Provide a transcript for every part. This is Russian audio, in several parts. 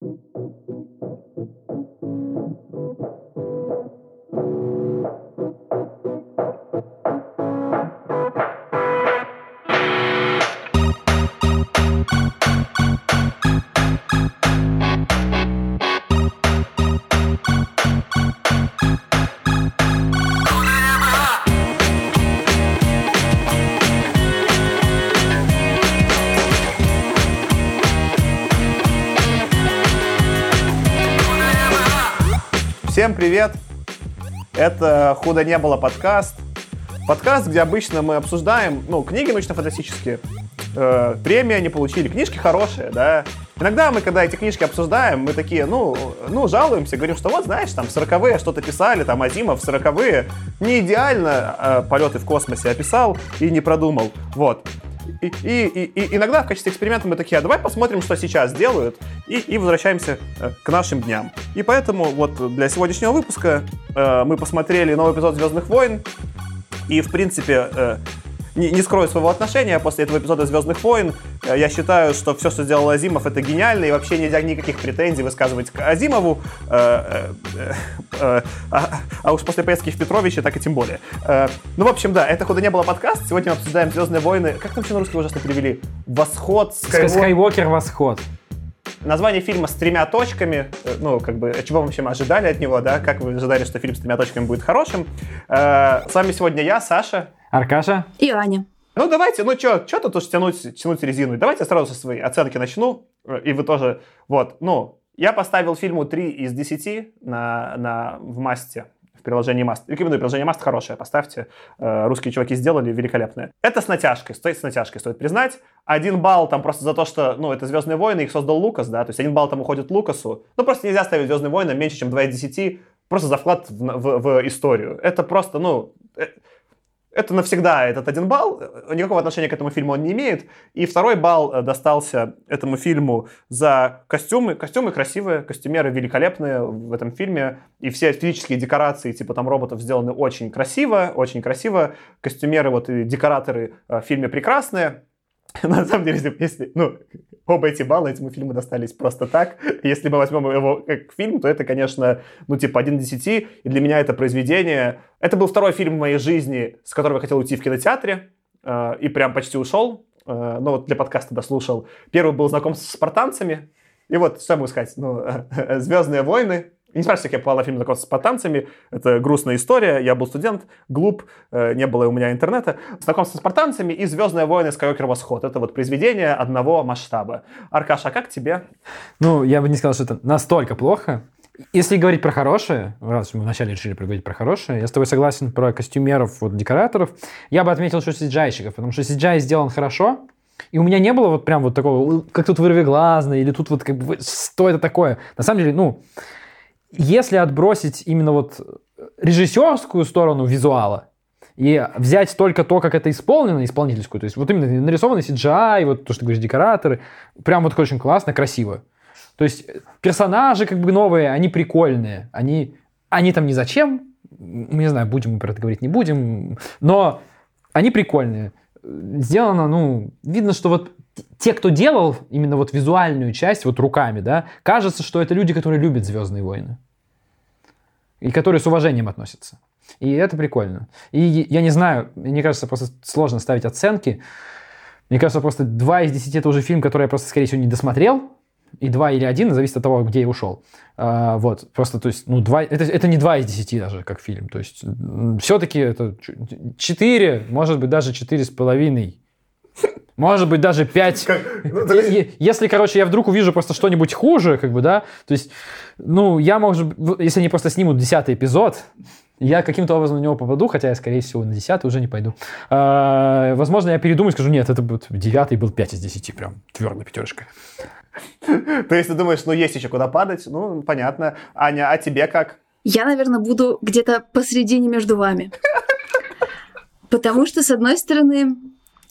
Thank you. Всем привет! Это «Худо не было» подкаст. Подкаст, где обычно мы обсуждаем, ну, книги научно-фантастические. Э, премии они получили, книжки хорошие, да. Иногда мы, когда эти книжки обсуждаем, мы такие, ну, ну, жалуемся, говорим, что вот, знаешь, там, сороковые что-то писали, там, Азимов, сороковые, не идеально э, полеты в космосе описал и не продумал, вот и, и, и, и иногда в качестве эксперимента мы такие, а давай посмотрим, что сейчас делают, и, и возвращаемся э, к нашим дням. И поэтому вот для сегодняшнего выпуска э, мы посмотрели новый эпизод «Звездных войн», и, в принципе, э, не, не скрою своего отношения после этого эпизода «Звездных войн». Э, я считаю, что все, что сделал Азимов, это гениально, и вообще нельзя никаких претензий высказывать к Азимову. Э, э, а, а уж после поездки в Петровиче, так и тем более. Ну, в общем, да, это куда не было подкаст. Сегодня мы обсуждаем «Звездные войны». Как там вообще на русский ужасно перевели? «Восход». «Скайуокер. Восход». Название фильма с тремя точками, ну, как бы, чего вы вообще ожидали от него, да? Как вы ожидали, что фильм с тремя точками будет хорошим? С вами сегодня я, Саша. Аркаша. И Аня. Ну, давайте, ну что, что тут уж тянуть, тянуть резину? Давайте сразу со своей оценки начну, э, и вы тоже, вот, ну, я поставил фильму 3 из 10 на, на, в масте, в приложении Маст. Рекомендую, приложение Маст хорошее, поставьте. Э, русские чуваки сделали великолепное. Это с натяжкой, стоит с натяжкой, стоит признать. Один балл там просто за то, что, ну, это «Звездные войны», их создал Лукас, да, то есть один балл там уходит Лукасу. Ну, просто нельзя ставить «Звездные войны» меньше, чем 2 из 10, просто за вклад в, в, в историю. Это просто, ну, э, это навсегда этот один балл, никакого отношения к этому фильму он не имеет. И второй балл э, достался этому фильму за костюмы. Костюмы красивые, костюмеры великолепные в этом фильме. И все физические декорации, типа там роботов, сделаны очень красиво, очень красиво. Костюмеры вот и декораторы э, в фильме прекрасные. На самом деле, если, ну, оба эти балла этому фильму достались просто так. Если мы возьмем его как фильм, то это, конечно, ну, типа, один из десяти. И для меня это произведение... Это был второй фильм в моей жизни, с которого я хотел уйти в кинотеатре. Э, и прям почти ушел. Э, ну, вот для подкаста дослушал. Первый был знаком с спартанцами. И вот, что я могу сказать? Ну, «Звездные войны», не спрашивайте, как я попал на фильм «Знакомство с спартанцами». Это грустная история. Я был студент, глуп, э, не было у меня интернета. «Знакомство с спартанцами» и «Звездные войны. Скайуокер Восход». Это вот произведение одного масштаба. Аркаша, а как тебе? Ну, я бы не сказал, что это настолько плохо. Если говорить про хорошее, раз мы вначале решили поговорить про хорошее, я с тобой согласен про костюмеров, вот, декораторов. Я бы отметил, что CGI потому что CGI сделан хорошо, и у меня не было вот прям вот такого, как тут вырвиглазно, или тут вот как бы, что это такое. На самом деле, ну, если отбросить именно вот режиссерскую сторону визуала, и взять только то, как это исполнено, исполнительскую, то есть вот именно нарисованный CGI, вот то, что ты говоришь, декораторы, прям вот очень классно, красиво. То есть персонажи как бы новые, они прикольные, они, они там ни зачем, не знаю, будем мы про это говорить, не будем, но они прикольные. Сделано, ну, видно, что вот те, кто делал именно вот визуальную часть, вот руками, да, кажется, что это люди, которые любят «Звездные войны». И которые с уважением относятся. И это прикольно. И я не знаю, мне кажется, просто сложно ставить оценки. Мне кажется, просто 2 из 10 это уже фильм, который я просто, скорее всего, не досмотрел. И 2 или 1, зависит от того, где я ушел. А, вот, просто, то есть, ну, 2, это, это не 2 из 10 даже, как фильм. То есть, все-таки это 4, может быть, даже 4,5 может быть, даже 5. Ну, если, короче, я вдруг увижу просто что-нибудь хуже, как бы, да, то есть, ну, я, может, если они просто снимут десятый эпизод, я каким-то образом на него попаду, хотя я, скорее всего, на десятый уже не пойду. А, возможно, я передумаю и скажу, нет, это будет девятый был 5 из 10, прям твердо пятерочка. То есть ты думаешь, ну, есть еще куда падать? Ну, понятно. Аня, а тебе как? Я, наверное, буду где-то посередине между вами. Потому что, с одной стороны,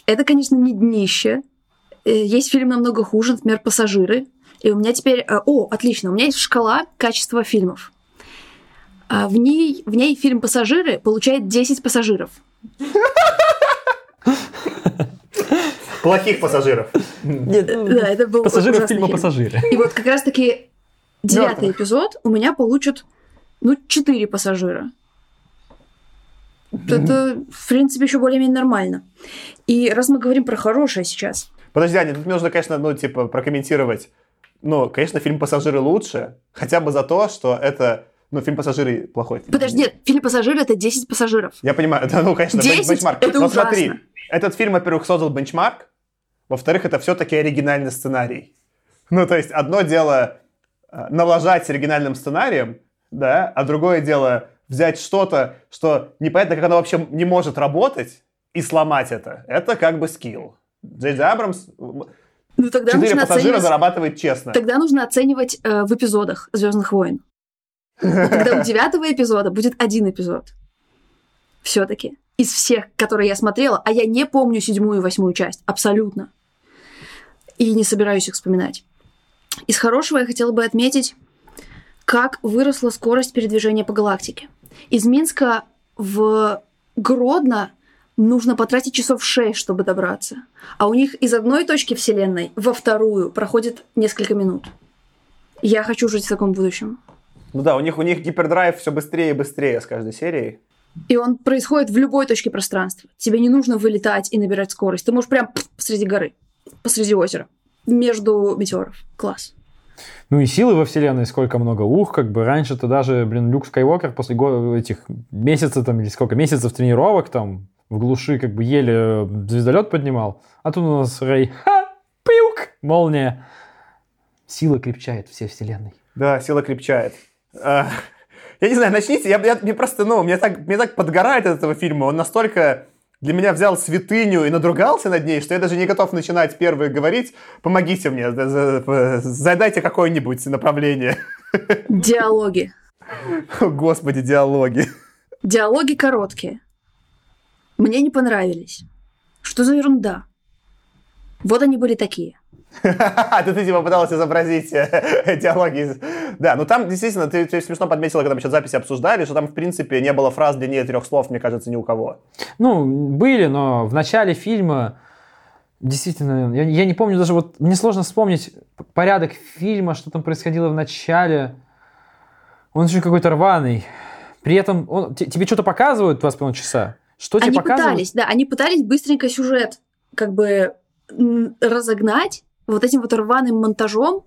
это, конечно, не днище. Э, есть фильм намного хуже, например, «Пассажиры». И у меня теперь... Э, о, отлично, у меня есть шкала качества фильмов. А в ней, в ней фильм «Пассажиры» получает 10 пассажиров. Плохих пассажиров. Нет, да, это был Пассажиров фильма «Пассажиры». И вот как раз-таки девятый эпизод у меня получат, ну, четыре пассажира. Это, в принципе, еще более-менее нормально. И раз мы говорим про хорошее сейчас, Подожди, Аня, тут нужно, конечно, ну, типа, прокомментировать. Ну, конечно, фильм «Пассажиры» лучше, хотя бы за то, что это... Ну, фильм «Пассажиры» плохой. фильм. Подожди, нет, фильм «Пассажиры» — это 10 пассажиров. Я понимаю, да, ну, конечно, бен- 10 бенчмарк. это Но ужасно. смотри, этот фильм, во-первых, создал бенчмарк, во-вторых, это все-таки оригинальный сценарий. Ну, то есть, одно дело э, налажать оригинальным сценарием, да, а другое дело взять что-то, что непонятно, как оно вообще не может работать, и сломать это. Это как бы скилл. Джей Абрамс Ну, тогда четыре нужно пассажира оценивать... зарабатывает честно. Тогда нужно оценивать э, в эпизодах Звездных войн. Вот Тогда у девятого эпизода будет один эпизод. Все-таки. Из всех, которые я смотрела, а я не помню седьмую и восьмую часть. Абсолютно. И не собираюсь их вспоминать. Из хорошего я хотела бы отметить, как выросла скорость передвижения по галактике. Из Минска в Гродно нужно потратить часов 6, чтобы добраться. А у них из одной точки Вселенной во вторую проходит несколько минут. Я хочу жить в таком будущем. Ну да, у них, у них гипердрайв все быстрее и быстрее с каждой серией. И он происходит в любой точке пространства. Тебе не нужно вылетать и набирать скорость. Ты можешь прям посреди горы, посреди озера, между метеоров. Класс. Ну и силы во вселенной сколько много. Ух, как бы раньше-то даже, блин, Люк Скайуокер после этих месяцев там или сколько, месяцев тренировок там в глуши как бы еле звездолет поднимал. А тут у нас Рэй, ха, пиук, молния. Сила крепчает все вселенной. Да, сила крепчает. А, Я не знаю, начните. Я, я- мне просто, ну, мне так, мне так подгорает от этого фильма. Он настолько для меня взял святыню и надругался над ней, что я даже не готов начинать первый говорить. Помогите мне, за- за- задайте какое-нибудь направление. Диалоги. О, Господи, диалоги. Диалоги короткие. Мне не понравились. Что за ерунда? Вот они были такие. Ты, ты типа пыталась изобразить э, диалоги. из- Да, ну там действительно, ты, ты смешно подметила, когда мы сейчас записи обсуждали, что там, в принципе, не было фраз длиннее трех слов, мне кажется, ни у кого. Ну, были, но в начале фильма действительно, я, я не помню даже вот, мне сложно вспомнить порядок фильма, что там происходило в начале. Он очень какой-то рваный. При этом он, те- тебе что-то показывают 2,5 часа? Что тебе Они показывают? пытались, да, они пытались быстренько сюжет как бы разогнать вот этим вот рваным монтажом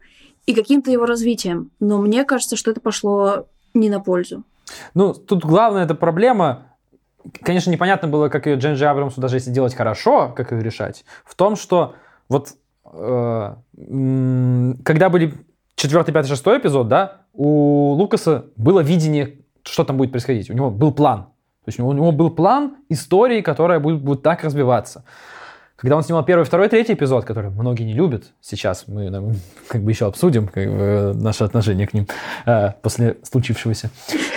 и каким-то его развитием. Но мне кажется, что это пошло не на пользу. Ну, тут главная эта проблема, конечно, непонятно было, как ее Джен Джей Абрамсу, даже если делать хорошо, как ее решать, в том, что вот э, когда были четвертый, пятый, шестой эпизод, да, у Лукаса было видение, что там будет происходить. У него был план. То есть у него был план истории, которая будет, будет так развиваться. Когда он снимал первый, второй, третий эпизод, который многие не любят, сейчас мы ну, как бы еще обсудим как бы, наше отношение к ним э, после случившегося.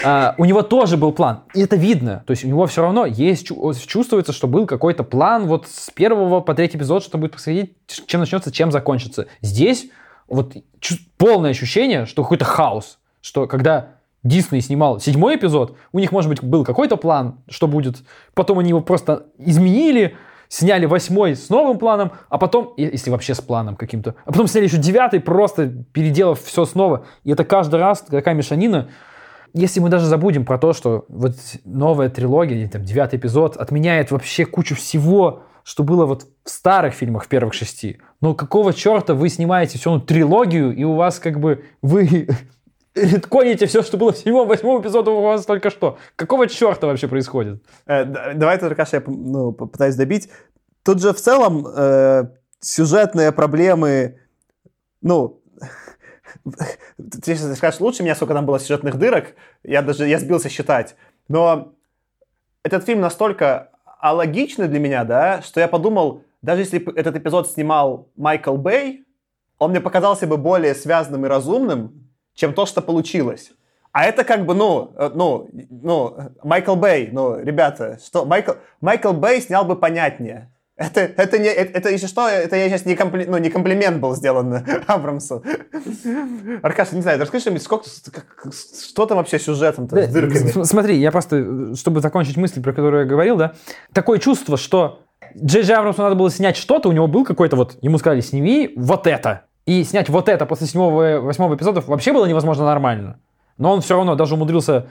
А, у него тоже был план, и это видно. То есть у него все равно есть, чувствуется, что был какой-то план вот с первого по третий эпизод, что будет происходить, чем начнется, чем закончится. Здесь вот полное ощущение, что какой-то хаос, что когда Дисней снимал седьмой эпизод, у них, может быть, был какой-то план, что будет, потом они его просто изменили, сняли восьмой с новым планом, а потом, если вообще с планом каким-то, а потом сняли еще девятый, просто переделав все снова. И это каждый раз такая мешанина. Если мы даже забудем про то, что вот новая трилогия, там девятый эпизод, отменяет вообще кучу всего, что было вот в старых фильмах, в первых шести. Но какого черта вы снимаете всю трилогию, и у вас как бы вы редконите все, что было в седьмом, восьмом эпизоде у вас только что. Какого черта вообще происходит? Э, давай Аркаша, я ну, попытаюсь добить. Тут же в целом э, сюжетные проблемы, ну, ты сейчас скажешь лучше меня, сколько там было сюжетных дырок, я даже, я сбился считать, но этот фильм настолько алогичный для меня, да, что я подумал, даже если этот эпизод снимал Майкл Бэй, он мне показался бы более связанным и разумным, чем то, что получилось. А это как бы, ну, э, ну, ну, Майкл Бэй, ну, ребята, что, Майкл, Майкл Бэй снял бы понятнее. Это, это, не, это, это, если что, это я сейчас не, компли, ну, не комплимент был сделан Абрамсу. Аркаша, не знаю, расскажи что-нибудь, сколько, как- что там вообще с сюжетом-то, с дырками? Смотри, я просто, чтобы закончить мысль, про которую я говорил, да, такое чувство, что Джей Джей Абрамсу надо было снять что-то, у него был какой-то вот, ему сказали, сними вот это. И снять вот это после седьмого, восьмого эпизодов вообще было невозможно нормально. Но он все равно даже умудрился,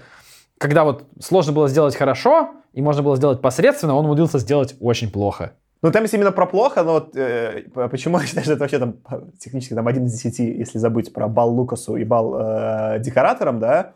когда вот сложно было сделать хорошо, и можно было сделать посредственно, он умудрился сделать очень плохо. Ну, там есть именно про плохо, но вот э, почему я считаю, что это вообще там технически там один из десяти, если забыть про бал Лукасу и бал э, декораторам, да?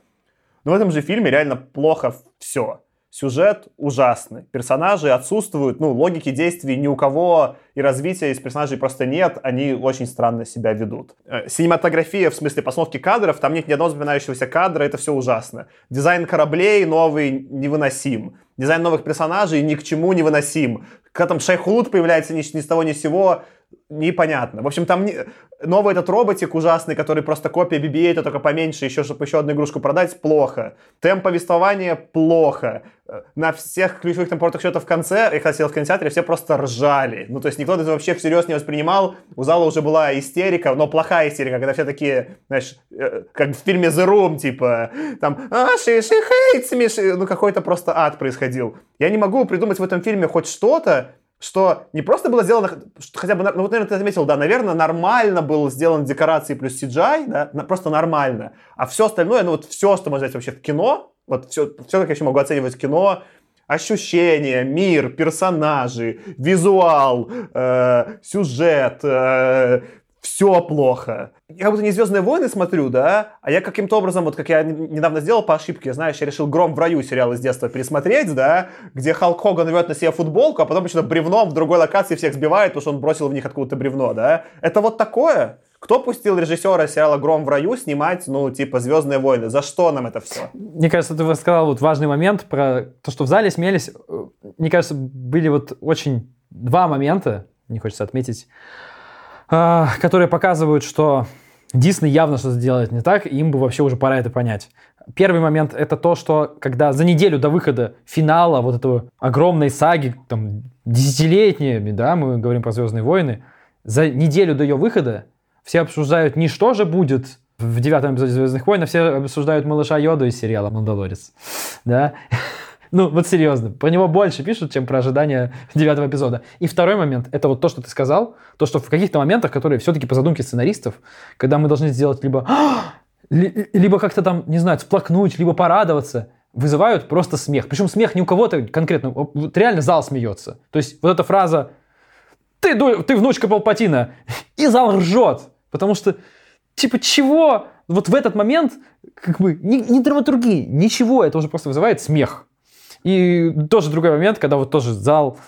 Но в этом же фильме реально плохо все. Сюжет ужасный, персонажи отсутствуют, ну, логики действий ни у кого и развития из персонажей просто нет, они очень странно себя ведут. Э, синематография, в смысле постановки кадров, там нет ни одного запоминающегося кадра, это все ужасно. Дизайн кораблей новый невыносим. Дизайн новых персонажей ни к чему невыносим. Когда там Шайхулут появляется ни, ни с того ни с сего, непонятно. В общем, там не... новый этот роботик ужасный, который просто копия BB-8, только поменьше, еще, чтобы еще одну игрушку продать, плохо. Темп повествования плохо. На всех ключевых там поворотах счета в конце, я сидел в кинотеатре, все просто ржали. Ну, то есть никто это вообще всерьез не воспринимал. У зала уже была истерика, но плохая истерика, когда все такие, знаешь, э, как в фильме The Room, типа, там, а, she, she hates me, ну, какой-то просто ад происходил. Я не могу придумать в этом фильме хоть что-то, что не просто было сделано, хотя бы, ну вот, наверное, ты отметил, да, наверное, нормально был сделан декорации плюс CGI, да, просто нормально. А все остальное, ну вот все, что можно взять вообще в кино, вот все, все, как я еще могу оценивать кино, ощущения, мир, персонажи, визуал, э, сюжет, э, все плохо. Я как будто не «Звездные войны» смотрю, да, а я каким-то образом, вот как я недавно сделал по ошибке, знаешь, я решил «Гром в раю» сериал из детства пересмотреть, да, где Халк Хоган рвет на себе футболку, а потом почему-то бревном в другой локации всех сбивает, потому что он бросил в них откуда-то бревно, да. Это вот такое? Кто пустил режиссера сериала «Гром в раю» снимать, ну, типа, «Звездные войны»? За что нам это все? Мне кажется, ты сказал вот важный момент про то, что в зале смеялись. Мне кажется, были вот очень два момента, не хочется отметить, которые показывают, что Дисней явно что-то делает не так, и им бы вообще уже пора это понять. Первый момент это то, что когда за неделю до выхода финала вот этого огромной саги, там, десятилетними, да, мы говорим про «Звездные войны», за неделю до ее выхода все обсуждают не что же будет в девятом эпизоде «Звездных войн», а все обсуждают малыша Йоду из сериала «Мандалорец». Да? Ну, вот серьезно, про него больше пишут, чем про ожидания девятого эпизода. И второй момент, это вот то, что ты сказал, то, что в каких-то моментах, которые все-таки по задумке сценаристов, когда мы должны сделать либо, либо как-то там, не знаю, сплакнуть, либо порадоваться, вызывают просто смех. Причем смех не у кого-то конкретно, вот реально зал смеется. То есть вот эта фраза «ты, ты внучка Палпатина», и зал ржет, потому что типа чего? Вот в этот момент как бы ни, ни драматургии, ничего, это уже просто вызывает смех. И тоже другой момент, когда вот тоже зал,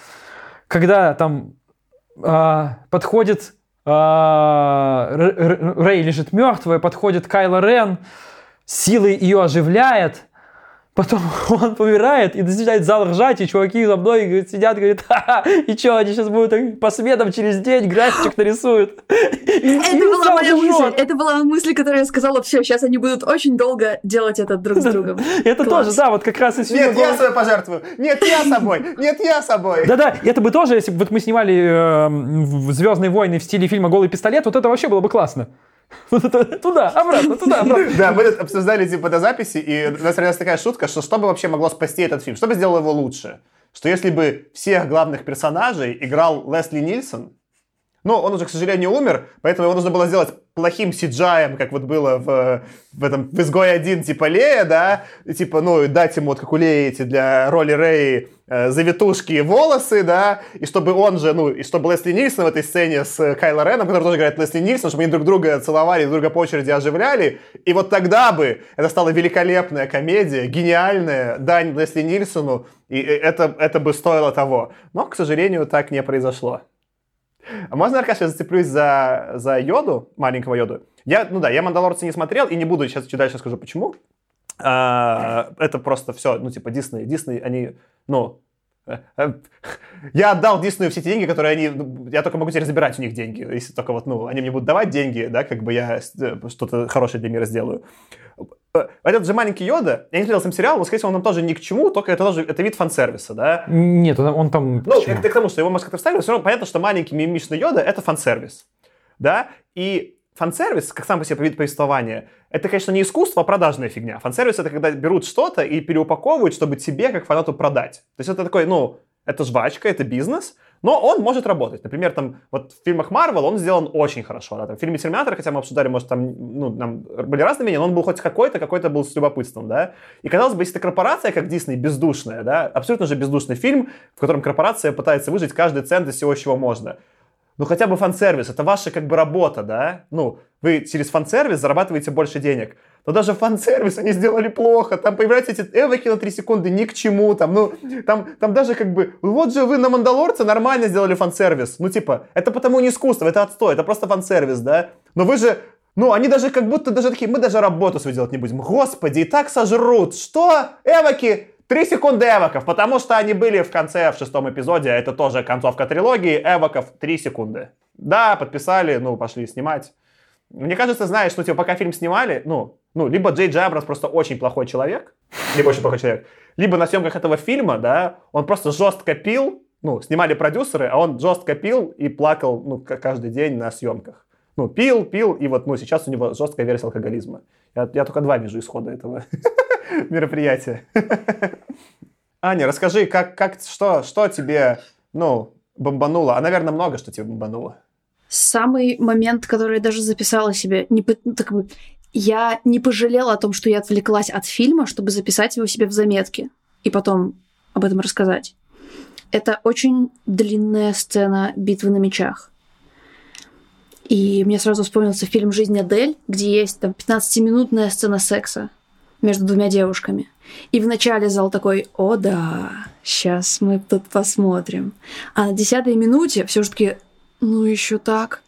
когда там а, подходит а, Рэй лежит мертвая, подходит Кайло Рен, силой ее оживляет, Потом он помирает и начинает зал ржать, и чуваки за мной говорит, сидят, говорят, ха-ха, и что, они сейчас будут по сметам через день графичек нарисуют. И, это и была моя мысль, это была мысль, которую я сказала, все, сейчас они будут очень долго делать это друг с другом. Это тоже, да, вот как раз из Нет, я собой пожертвую, нет, я собой, нет, я собой. Да-да, это бы тоже, если бы вот мы снимали э, «Звездные войны» в стиле фильма «Голый пистолет», вот это вообще было бы классно. Туда, обратно, туда, обратно. Да, мы обсуждали типа до записи, и у нас родилась такая шутка, что что бы вообще могло спасти этот фильм? Что бы сделало его лучше? Что если бы всех главных персонажей играл Лесли Нильсон, ну, он уже, к сожалению, умер, поэтому его нужно было сделать плохим сиджаем, как вот было в, в этом в «Изгой один», типа Лея, да, и, типа, ну, дать ему, вот как у Леи эти для роли Рэи э, завитушки и волосы, да, и чтобы он же, ну, и чтобы Лесли Нильсон в этой сцене с Кайло Реном, который тоже играет Лесли Нильсон, чтобы они друг друга целовали, друг друга по очереди оживляли, и вот тогда бы это стала великолепная комедия, гениальная, дань Лесли Нильсону, и это, это бы стоило того. Но, к сожалению, так не произошло. А можно, Аркаш, я зацеплюсь за, за Йоду, маленького Йоду? Я, ну да, я «Мандалорца» не смотрел и не буду, сейчас чуть дальше скажу, почему. А, это просто все, ну, типа, Дисней, Дисней, они, ну, э, э, я отдал Диснею все эти деньги, которые они... Ну, я только могу теперь забирать у них деньги. Если только вот, ну, они мне будут давать деньги, да, как бы я э, что-то хорошее для мира сделаю. Этот же маленький Йода, я не смотрел сам сериал, но, скорее всего, он нам тоже ни к чему, только это тоже это вид фан-сервиса, да? Нет, он, он там... Ну, это к тому, что его, может, как-то вставили, все равно понятно, что маленький мимишный Йода — это фан-сервис, да? И фан-сервис, как сам по себе вид повествования, это, конечно, не искусство, а продажная фигня. Фан-сервис — это когда берут что-то и переупаковывают, чтобы тебе, как фанату, продать. То есть это такой, ну, это жвачка, это бизнес, Но он может работать. Например, там, вот в фильмах Марвел он сделан очень хорошо. Да? Там, в фильме Терминатор, хотя мы обсуждали, может, там, ну, там были разные мнения, но он был хоть какой-то, какой-то был с любопытством, да. И, казалось бы, если это корпорация, как Дисней, бездушная, да, абсолютно же бездушный фильм, в котором корпорация пытается выжить каждый цент из всего, чего можно. Ну, хотя бы фан-сервис, это ваша как бы работа, да? Ну, вы через фан-сервис зарабатываете больше денег. Но даже фан-сервис они сделали плохо. Там появляются эти эвоки на 3 секунды ни к чему. Там, ну, там, там даже как бы... Вот же вы на Мандалорце нормально сделали фан-сервис. Ну, типа, это потому не искусство, это отстой, это просто фан-сервис, да? Но вы же... Ну, они даже как будто даже такие, мы даже работу свою делать не будем. Господи, и так сожрут. Что? Эвоки? Три секунды эвоков, потому что они были в конце, в шестом эпизоде, это тоже концовка трилогии, эвоков три секунды. Да, подписали, ну, пошли снимать. Мне кажется, знаешь, ну, типа, пока фильм снимали, ну, ну, либо Джей Джабрас просто очень плохой человек, либо очень плохой человек, либо на съемках этого фильма, да, он просто жестко пил, ну, снимали продюсеры, а он жестко пил и плакал, ну, каждый день на съемках. Ну, пил, пил, и вот, ну, сейчас у него жесткая версия алкоголизма. Я, я только два вижу исхода этого мероприятия. Аня, расскажи, как, как, что, что тебе, ну, бомбануло? А, наверное, много что тебе бомбануло. Самый момент, который я даже записала себе, не, так бы, я не пожалела о том, что я отвлеклась от фильма, чтобы записать его себе в заметке и потом об этом рассказать. Это очень длинная сцена битвы на мечах. И мне сразу вспомнился фильм «Жизнь Адель», где есть там 15-минутная сцена секса между двумя девушками. И вначале зал такой, о да, сейчас мы тут посмотрим. А на десятой минуте все же таки, ну еще так,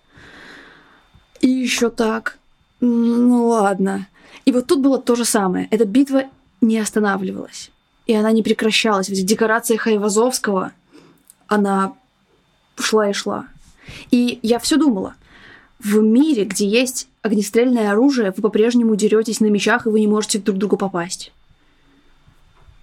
и еще так. Ну ладно. И вот тут было то же самое. Эта битва не останавливалась. И она не прекращалась. Ведь декорация Хайвазовского, она шла и шла. И я все думала. В мире, где есть огнестрельное оружие, вы по-прежнему деретесь на мечах, и вы не можете друг другу попасть.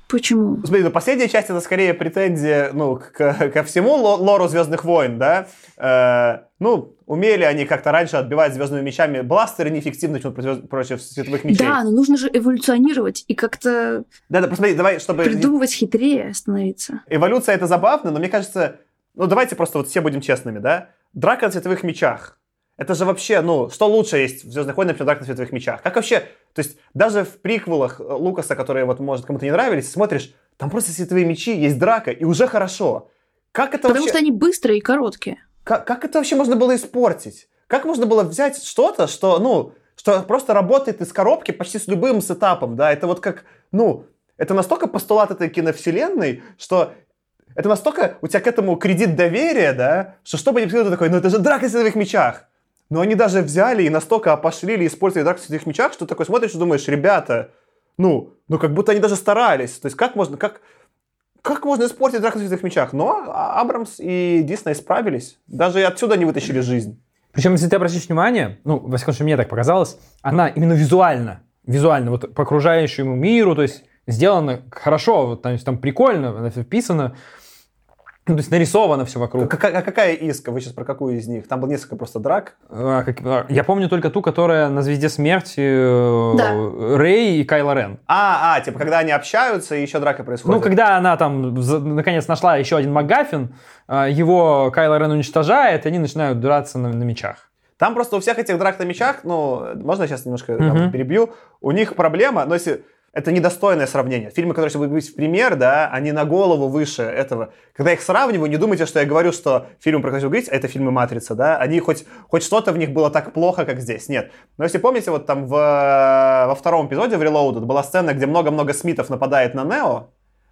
Почему? Смотри, ну последняя часть это скорее претензия ну, к, ко всему лору Звездных войн, да? Э, ну, умели они как-то раньше отбивать звездными мечами бластеры неэффективно против, против световых мечей. Да, но нужно же эволюционировать и как-то да, да, посмотри, давай, чтобы... придумывать хитрее становиться. Эволюция это забавно, но мне кажется, ну давайте просто вот все будем честными, да? Драка на световых мечах. Это же вообще, ну, что лучше есть в «Звездных войнах», «Драка на световых мечах»? Как вообще, то есть даже в приквелах Лукаса, которые вот, может, кому-то не нравились, смотришь, там просто световые мечи, есть драка, и уже хорошо. Как это Потому вообще... что они быстрые и короткие. Как, как это вообще можно было испортить? Как можно было взять что-то, что, ну, что просто работает из коробки почти с любым сетапом, да? Это вот как, ну, это настолько постулат этой киновселенной, что это настолько у тебя к этому кредит доверия, да, что что бы ни ты такой, ну это же драка на световых мечах. Но они даже взяли и настолько опошлили, использовали драку в световых мечах, что такой смотришь и думаешь, ребята, ну, ну как будто они даже старались. То есть как можно, как, как можно испортить драку в световых мечах? Но Абрамс и Дисней справились. Даже отсюда не вытащили жизнь. Причем, если ты обратишь внимание, ну, во всяком случае, мне так показалось, она именно визуально, визуально, вот по окружающему миру, то есть сделана хорошо, вот, есть там прикольно, она вписана, ну, то есть нарисовано все вокруг. Какая, какая иска? Вы сейчас про какую из них? Там было несколько просто драк. А, как, а, я помню только ту, которая на «Звезде смерти» э, да. Рэй и Кайло Рен. А, а, типа, когда они общаются и еще драка происходит. Ну, когда она там, наконец, нашла еще один МакГаффин, а, его Кайло Рен уничтожает, и они начинают драться на, на мечах. Там просто у всех этих драк на мечах, ну, можно я сейчас немножко uh-huh. там, перебью, у них проблема, но если это недостойное сравнение. Фильмы, которые быть в пример, да, они на голову выше этого. Когда я их сравниваю, не думайте, что я говорю, что фильмы, про которые вы говорите, это фильмы «Матрица», да, они хоть, хоть что-то в них было так плохо, как здесь. Нет. Но если помните, вот там в, во втором эпизоде в Reloaded была сцена, где много-много Смитов нападает на Нео,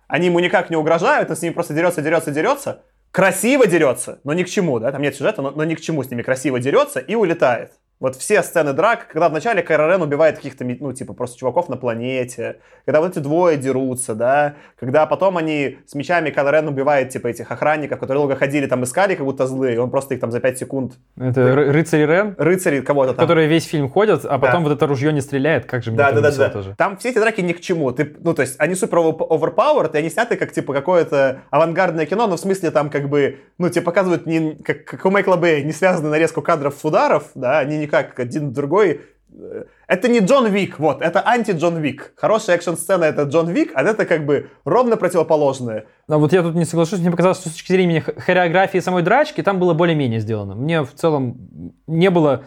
они ему никак не угрожают, он с ними просто дерется, дерется, дерется, красиво дерется, но ни к чему, да, там нет сюжета, но, но ни к чему с ними красиво дерется и улетает. Вот все сцены драк, когда вначале Кайро Рен убивает каких-то, ну, типа, просто чуваков на планете, когда вот эти двое дерутся, да, когда потом они с мечами Кайро Рен убивает, типа, этих охранников, которые долго ходили, там, искали, как будто злые, и он просто их там за 5 секунд... Это ты... рыцари Рен? Рыцари кого-то там. Которые весь фильм ходят, а потом да. вот это ружье не стреляет, как же мне да, это да, да, да. тоже. Там все эти драки ни к чему, ты, ну, то есть, они супер overpowered, и они сняты как, типа, какое-то авангардное кино, но в смысле там, как бы, ну, тебе показывают, не, как, как у Майкла Бэя, не связанную нарезку кадров ударов, да, они никак один другой э, это не Джон Вик, вот, это анти-Джон Вик. Хорошая экшн-сцена это Джон Вик, а это как бы ровно противоположное. А вот я тут не соглашусь, мне показалось, что с точки зрения хореографии самой драчки там было более-менее сделано. Мне в целом не было...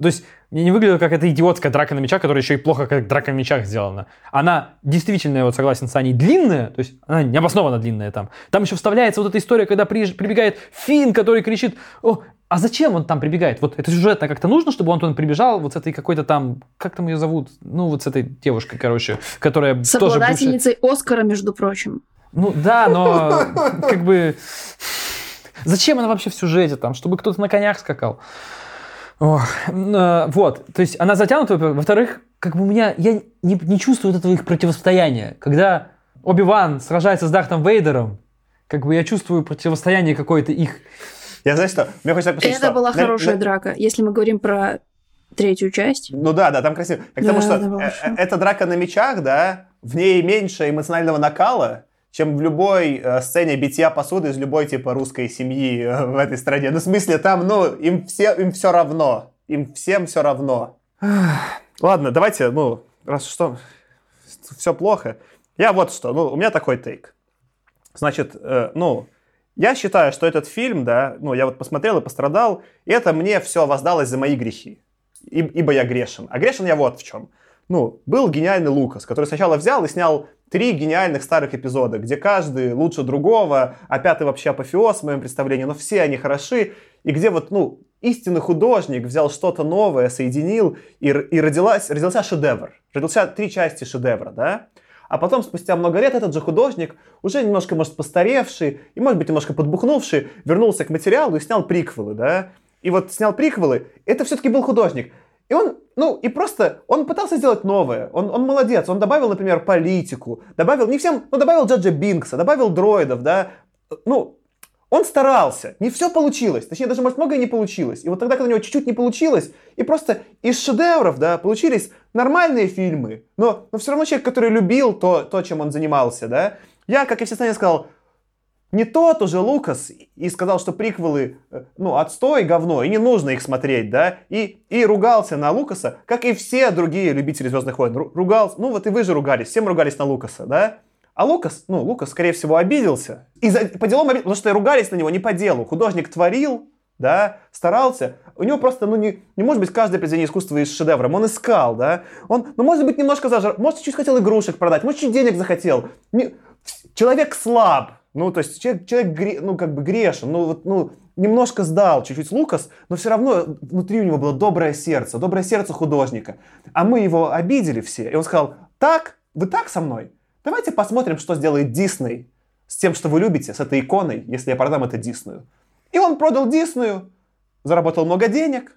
То есть мне не выглядело как эта идиотская драка на мечах, которая еще и плохо как драка на мечах сделана. Она действительно, я вот согласен с Аней, длинная, то есть она необоснованно длинная там. Там еще вставляется вот эта история, когда прибегает Фин, который кричит, о, а зачем он там прибегает? Вот это сюжетно как-то нужно, чтобы он туда прибежал вот с этой какой-то там, как там ее зовут? Ну, вот с этой девушкой, короче, которая с тоже... С Оскара, между прочим. Ну да, но как бы... Зачем она вообще в сюжете там? Чтобы кто-то на конях скакал? Ох, э, вот, то есть она затянута, во-вторых, как бы у меня, я не, не чувствую этого их противостояния. Когда Оби-Ван сражается с Дартом Вейдером, как бы я чувствую противостояние какое-то их. Я знаю, что... Мне хочется посмотреть, Это что... была хорошая на... драка. Если мы говорим про третью часть. Ну да, да, там красиво. К тому, что э, э, эта драка на мечах, да, в ней меньше эмоционального накала, чем в любой э, сцене битья посуды из любой типа русской семьи э, в этой стране. Ну, в смысле, там, ну, им, все, им все равно. Им всем все равно. Ладно, давайте, ну, раз что все плохо. Я вот что, ну, у меня такой тейк. Значит, э, ну, я считаю, что этот фильм, да, ну, я вот посмотрел и пострадал, и это мне все воздалось за мои грехи. Ибо я грешен. А грешен я вот в чем. Ну, был гениальный Лукас, который сначала взял и снял три гениальных старых эпизода, где каждый лучше другого, а пятый вообще апофеоз в моем представлении, но все они хороши, и где вот, ну, истинный художник взял что-то новое, соединил, и, и родилась, родился шедевр. Родился три части шедевра, да? А потом, спустя много лет, этот же художник, уже немножко, может, постаревший, и, может быть, немножко подбухнувший, вернулся к материалу и снял приквелы, да? И вот снял приквелы, это все-таки был художник. И он, ну, и просто, он пытался сделать новое. Он, он молодец. Он добавил, например, политику. Добавил, не всем, ну, добавил Джаджа Бинкса, добавил дроидов, да. Ну, он старался. Не все получилось. Точнее, даже, может, многое не получилось. И вот тогда, когда у него чуть-чуть не получилось, и просто из шедевров, да, получились нормальные фильмы, но, но все равно человек, который любил то, то, чем он занимался, да, я, как и все остальные, сказал, не тот уже Лукас и сказал, что приквелы, э, ну, отстой, говно, и не нужно их смотреть, да, и, и ругался на Лукаса, как и все другие любители Звездных войн. Ругался, ну вот и вы же ругались, всем ругались на Лукаса, да. А Лукас, ну, Лукас, скорее всего, обиделся. И за, по делам обиделся, потому что ругались на него не по делу. Художник творил, да, старался. У него просто, ну, не, не может быть каждое произведение искусства из шедевром. Он искал, да. Он, ну, может быть, немножко зажар, может, чуть хотел игрушек продать, может, чуть денег захотел. Не, человек слаб, ну, то есть человек, человек гре, ну, как бы грешен, ну, вот, ну, немножко сдал чуть-чуть Лукас, но все равно внутри у него было доброе сердце, доброе сердце художника. А мы его обидели все, и он сказал, так, вы так со мной? Давайте посмотрим, что сделает Дисней с тем, что вы любите, с этой иконой, если я продам это Диснею. И он продал Диснею, заработал много денег,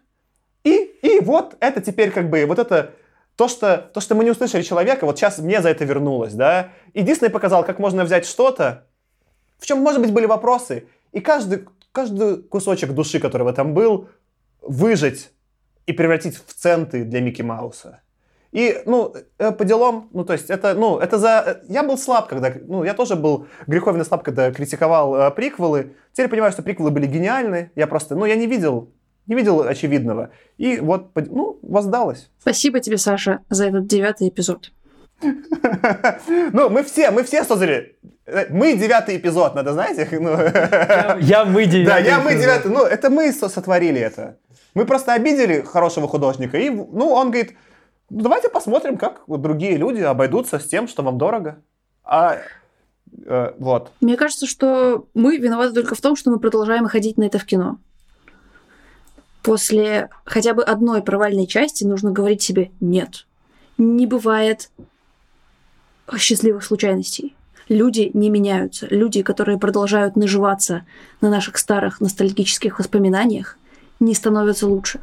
и, и вот это теперь как бы, вот это то что, то, что мы не услышали человека, вот сейчас мне за это вернулось, да. И Дисней показал, как можно взять что-то, в чем, может быть, были вопросы, и каждый, каждый кусочек души, который в этом был, выжать и превратить в центы для Микки Мауса. И, ну, э, по делам, ну, то есть, это, ну, это за... Я был слаб, когда... Ну, я тоже был греховно слаб, когда критиковал э, приквелы. Теперь понимаю, что приквелы были гениальны. Я просто, ну, я не видел, не видел очевидного. И вот, ну, воздалось. Спасибо тебе, Саша, за этот девятый эпизод. Ну, мы все, мы все создали. Мы девятый эпизод, надо знаете? Ну, я мы девятый. Да, я мы девятый. Ну, это мы сотворили это. Мы просто обидели хорошего художника, и, ну, он говорит, «Ну, давайте посмотрим, как другие люди обойдутся с тем, что вам дорого. А э, вот. Мне кажется, что мы виноваты только в том, что мы продолжаем ходить на это в кино. После хотя бы одной провальной части нужно говорить себе «нет». Не бывает счастливых случайностей. Люди не меняются. Люди, которые продолжают наживаться на наших старых ностальгических воспоминаниях, не становятся лучше.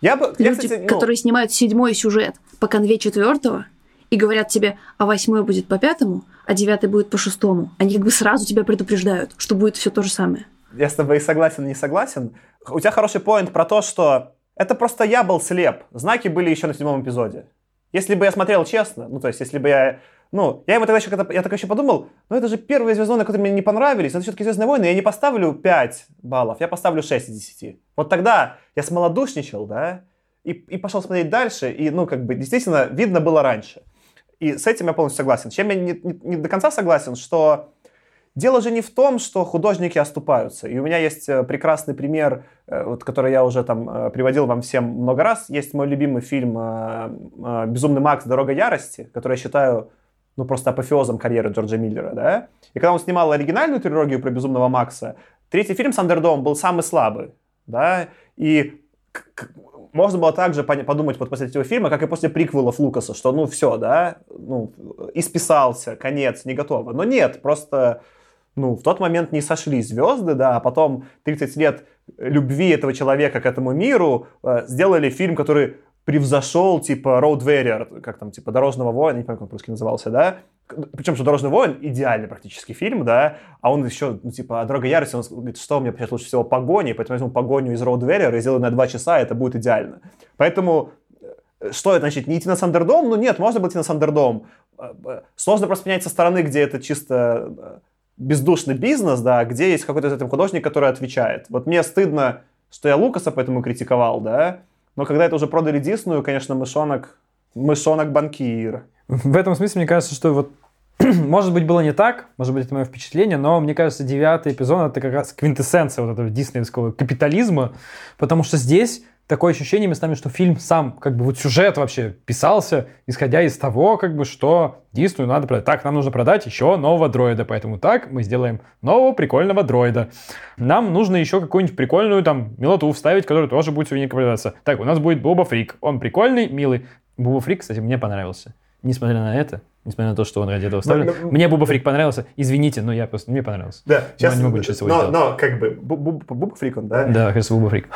Я бы, я, Люди, кстати, ну... которые снимают седьмой сюжет по конве четвертого и говорят тебе, а восьмой будет по пятому, а девятый будет по шестому. Они как бы сразу тебя предупреждают, что будет все то же самое. Я с тобой согласен не согласен. У тебя хороший поинт про то, что это просто я был слеп. Знаки были еще на седьмом эпизоде. Если бы я смотрел честно, ну, то есть, если бы я... Ну, я ему тогда еще, когда, я так еще подумал, ну, это же первые «Звездные которые мне не понравились, это все-таки «Звездные войны», я не поставлю 5 баллов, я поставлю 6 из 10. Вот тогда я смолодушничал, да, и, и пошел смотреть дальше, и, ну, как бы, действительно, видно было раньше. И с этим я полностью согласен. Чем я не, не, не до конца согласен, что дело же не в том, что художники оступаются. И у меня есть э, прекрасный пример, э, вот, который я уже там э, приводил вам всем много раз. Есть мой любимый фильм «Безумный Макс. Дорога ярости», который я считаю ну, просто апофеозом карьеры Джорджа Миллера, да? И когда он снимал оригинальную трилогию про Безумного Макса, третий фильм с Андердомом был самый слабый, да? И можно было также подумать вот после этого фильма, как и после приквелов Лукаса, что ну все, да, ну, исписался, конец, не готово. Но нет, просто ну, в тот момент не сошли звезды, да, а потом 30 лет любви этого человека к этому миру э, сделали фильм, который превзошел, типа, Road Warrior, как там, типа, Дорожного воина, не помню, как он по-русски назывался, да? Причем, что Дорожный воин идеальный практически фильм, да, а он еще, ну, типа, Дорога ярости, он говорит, что мне сейчас лучше всего погони, поэтому возьму погоню из Road Warrior и сделаю на два часа, и это будет идеально. Поэтому э, что это значит? Не идти на Сандердом? Ну нет, можно было идти на Сандердом. Э, э, сложно просто менять со стороны, где это чисто бездушный бизнес, да, где есть какой-то из этих художник, который отвечает. Вот мне стыдно, что я Лукаса поэтому критиковал, да, но когда это уже продали Диснею, конечно, мышонок, мышонок-банкир. В этом смысле, мне кажется, что вот может быть, было не так, может быть, это мое впечатление, но мне кажется, девятый эпизод это как раз квинтэссенция вот этого диснеевского капитализма, потому что здесь такое ощущение местами, что фильм сам, как бы вот сюжет вообще писался, исходя из того, как бы, что Диснею надо продать. Так, нам нужно продать еще нового дроида, поэтому так мы сделаем нового прикольного дроида. Нам нужно еще какую-нибудь прикольную там милоту вставить, которая тоже будет сувенирка продаваться. Так, у нас будет Буба Фрик. Он прикольный, милый. Буба Фрик, кстати, мне понравился. Несмотря на это, несмотря на то, что он ради этого вставлен. Но, мне Буба Фрик понравился. Извините, но я просто... Мне понравился. Да, сейчас... Но не могу ничего но, но, как бы, Буба Фрик он, да? Да, кажется, Буба Фрик.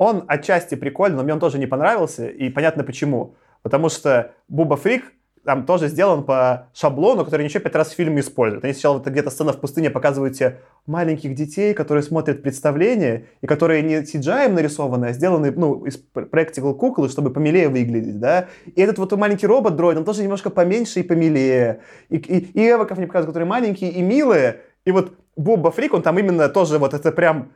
Он отчасти прикольный, но мне он тоже не понравился, и понятно почему. Потому что Буба Фрик там тоже сделан по шаблону, который еще пять раз в фильме используют. Они сначала где-то сцена в пустыне показывают тебе маленьких детей, которые смотрят представление, и которые не CGI нарисованы, а сделаны ну, из practical куклы, чтобы помилее выглядеть, да. И этот вот маленький робот-дроид, он тоже немножко поменьше и помилее. И, и, и эвоков не показывают, которые маленькие и милые. И вот Буба Фрик, он там именно тоже вот это прям...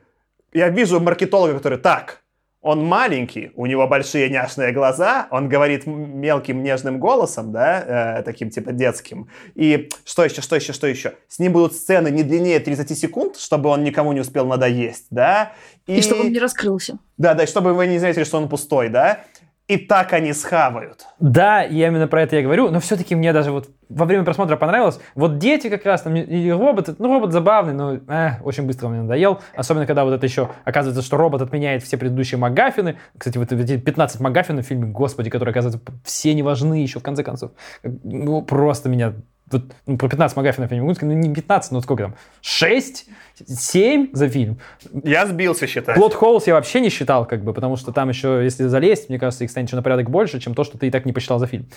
Я вижу маркетолога, который так, он маленький, у него большие няшные глаза, он говорит мелким нежным голосом, да, э, таким типа детским. И что еще, что еще, что еще? С ним будут сцены не длиннее 30 секунд, чтобы он никому не успел надоесть, да. И, и чтобы он не раскрылся. Да, да, и чтобы вы не заметили, что он пустой, да. И так они схавают. Да, я именно про это я говорю, но все-таки мне даже вот во время просмотра понравилось. Вот дети как раз, там, и роботы, ну, робот забавный, но э, очень быстро мне надоел. Особенно, когда вот это еще оказывается, что робот отменяет все предыдущие магафины. Кстати, вот эти 15 магафинов в фильме, господи, которые, оказывается, все не важны еще в конце концов. Ну, просто меня вот, ну, про 15 Магафинов я не могу сказать, ну не 15, но сколько там, 6, 7 за фильм. Я сбился считать. Плот Холлс я вообще не считал, как бы, потому что там еще, если залезть, мне кажется, их станет еще на порядок больше, чем то, что ты и так не посчитал за фильм.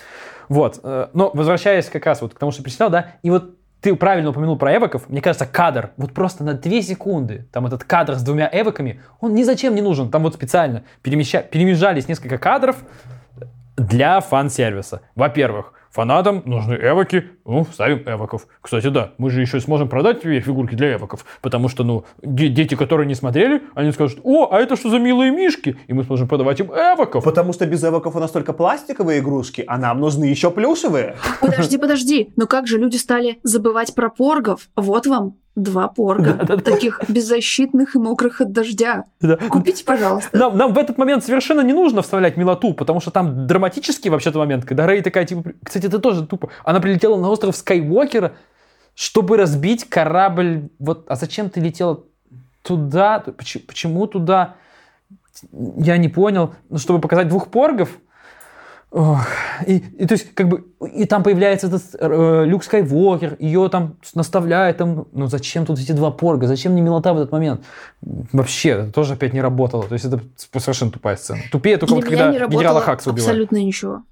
Вот. Э, но возвращаясь как раз вот к тому, что перечислял, да, и вот ты правильно упомянул про эвоков. Мне кажется, кадр, вот просто на 2 секунды, там этот кадр с двумя эвоками, он ни зачем не нужен. Там вот специально перемеща... перемежались несколько кадров для фан-сервиса. Во-первых, Фанатам нужны эвоки, ну, ставим эвоков. Кстати, да, мы же еще сможем продать тебе фигурки для эвоков, потому что, ну, дети, которые не смотрели, они скажут, о, а это что за милые мишки? И мы сможем продавать им эвоков. Потому что без эвоков у нас только пластиковые игрушки, а нам нужны еще плюшевые. Подожди, подожди, но как же люди стали забывать про поргов? Вот вам два порга, да, да, таких да. беззащитных и мокрых от дождя. Да. Купите, пожалуйста. Нам, нам в этот момент совершенно не нужно вставлять милоту, потому что там драматический вообще-то момент, когда Рэй такая, типа, кстати, это тоже тупо. Она прилетела на остров Скайуокера, чтобы разбить корабль. Вот, а зачем ты летела туда? Почему, почему туда? Я не понял. Ну, чтобы показать двух поргов? И, и то есть, как бы, и там появляется этот э, Люк Скайуокер, ее там наставляет, там, ну зачем тут эти два порга, зачем не милота в этот момент? Вообще, это тоже опять не работало, то есть это совершенно тупая сцена. Тупее только вот когда генерала Хакса убивали. абсолютно ничего.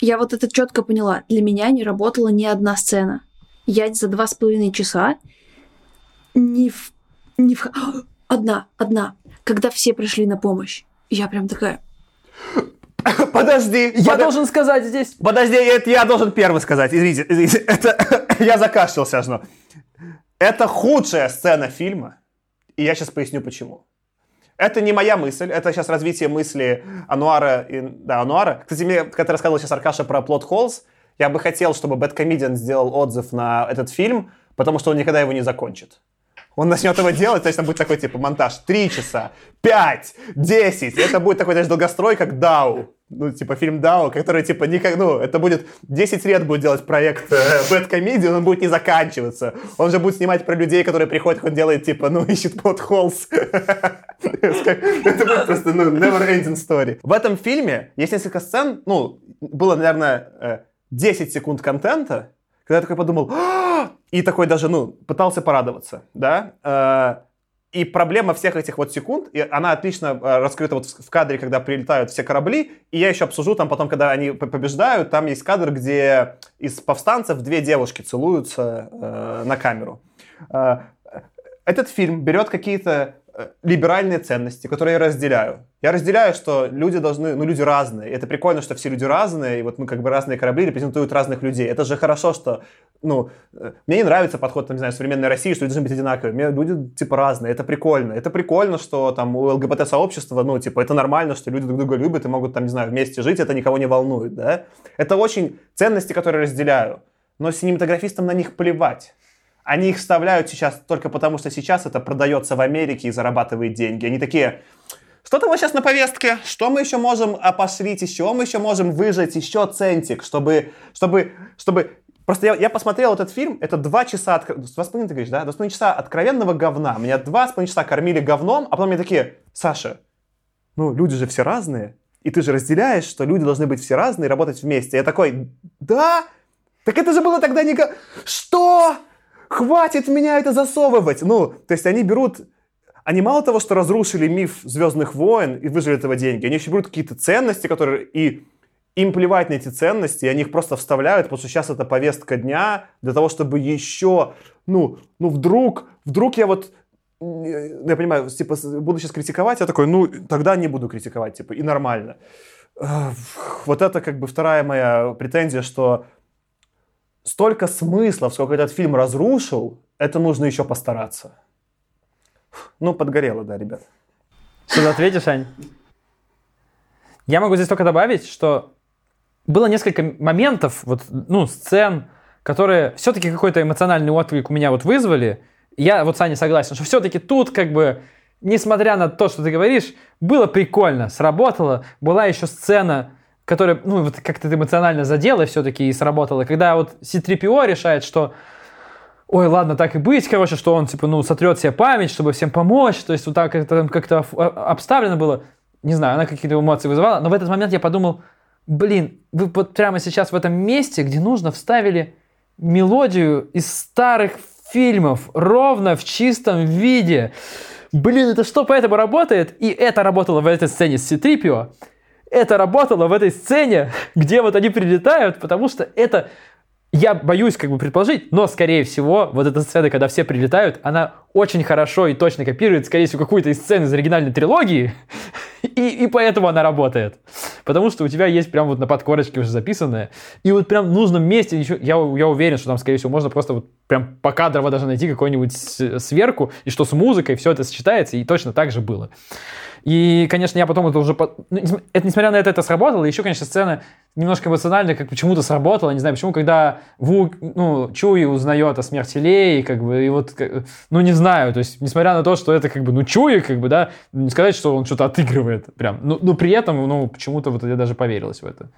Я вот это четко поняла. Для меня не работала ни одна сцена. Я за два с половиной часа не в... Не в... Одна, одна. Когда все пришли на помощь. Я прям такая... Подожди. Я под... должен сказать здесь. Подожди, это я должен первый сказать. Извините, извините. Это... я закашлялся аж. Но... Это худшая сцена фильма. И я сейчас поясню почему. Это не моя мысль, это сейчас развитие мысли Ануара. И, да, Ануара. Кстати, мне, когда ты рассказывал сейчас, Аркаша, про плод Холлс, я бы хотел, чтобы Бэткомедиан сделал отзыв на этот фильм, потому что он никогда его не закончит. Он начнет его делать, то есть там будет такой, типа, монтаж. Три часа, пять, десять. Это будет такой, знаешь, долгострой, как Дау. Ну, типа, фильм Дау, который, типа, никак, ну, это будет 10 лет будет делать проект э, Bad Comedy, он будет не заканчиваться. Он же будет снимать про людей, которые приходят, он делает, типа, ну, ищет под холс. Это будет просто, ну, never ending story. В этом фильме есть несколько сцен, ну, было, наверное, 10 э, секунд контента, когда я такой подумал, «А!» И такой даже, ну, пытался порадоваться, да, э, и проблема всех этих вот секунд, и она отлично э, раскрыта вот в кадре, когда прилетают все корабли, и я еще обсужу там потом, когда они побеждают, там есть кадр, где из повстанцев две девушки целуются э, на камеру. Этот фильм берет какие-то либеральные ценности, которые я разделяю. Я разделяю, что люди должны, ну, люди разные. И это прикольно, что все люди разные, и вот, ну, как бы разные корабли репрезентуют разных людей. Это же хорошо, что, ну, э, мне не нравится подход, там, не знаю, современной России, что люди должны быть одинаковыми. Мне люди, типа, разные. Это прикольно. Это прикольно, что, там, у ЛГБТ-сообщества, ну, типа, это нормально, что люди друг друга любят и могут, там, не знаю, вместе жить, это никого не волнует, да? Это очень ценности, которые разделяю. Но синематографистам на них плевать. Они их вставляют сейчас только потому, что сейчас это продается в Америке и зарабатывает деньги. Они такие, что-то вот сейчас на повестке, что мы еще можем опошлить, еще мы еще можем выжать, еще центик, чтобы, чтобы, чтобы... Просто я, я посмотрел этот фильм, это два часа, от... два с половиной, ты говоришь, да? Два с половиной часа откровенного говна. Меня два с половиной часа кормили говном, а потом мне такие, Саша, ну, люди же все разные, и ты же разделяешь, что люди должны быть все разные работать вместе. Я такой, да? Так это же было тогда не... Что? Хватит меня это засовывать. Ну, то есть они берут они мало того, что разрушили миф Звездных войн и выжили этого деньги, они еще берут какие-то ценности, которые и им плевать на эти ценности, и они их просто вставляют, потому что сейчас это повестка дня для того, чтобы еще, ну, ну вдруг, вдруг я вот, я понимаю, типа, буду сейчас критиковать, я такой, ну, тогда не буду критиковать, типа, и нормально. Вот это как бы вторая моя претензия, что столько смыслов, сколько этот фильм разрушил, это нужно еще постараться. Ну, подгорело, да, ребят. Что ответишь, Ань? Я могу здесь только добавить, что было несколько моментов, вот, ну, сцен, которые все-таки какой-то эмоциональный отклик у меня вот вызвали. Я вот с Аней согласен, что все-таки тут как бы, несмотря на то, что ты говоришь, было прикольно, сработало. Была еще сцена, которая, ну, вот как-то эмоционально задела все-таки и сработала. Когда вот C-3PO решает, что ой, ладно, так и быть, короче, что он, типа, ну, сотрет себе память, чтобы всем помочь, то есть вот так это как-то обставлено было, не знаю, она какие-то эмоции вызывала, но в этот момент я подумал, блин, вы вот прямо сейчас в этом месте, где нужно, вставили мелодию из старых фильмов ровно в чистом виде. Блин, это что поэтому работает? И это работало в этой сцене с C-3PO это работало в этой сцене, где вот они прилетают, потому что это, я боюсь как бы предположить, но, скорее всего, вот эта сцена, когда все прилетают, она очень хорошо и точно копирует, скорее всего, какую-то из сцен из оригинальной трилогии, и, и поэтому она работает. Потому что у тебя есть прям вот на подкорочке уже записанное, и вот прям в нужном месте, я, я уверен, что там, скорее всего, можно просто вот прям покадрово даже найти какую-нибудь сверку, и что с музыкой все это сочетается, и точно так же было. И, конечно, я потом это уже... Ну, это, несмотря на это, это сработало. Еще, конечно, сцена немножко эмоциональная, как почему-то сработала. Не знаю, почему, когда Ву, ну, Чуи узнает о смерти Леи, как бы, и вот, ну, не знаю, то есть, несмотря на то, что это, как бы, ну, Чуи, как бы, да, не сказать, что он что-то отыгрывает прям. Ну, но при этом, ну, почему-то вот я даже поверилась в это.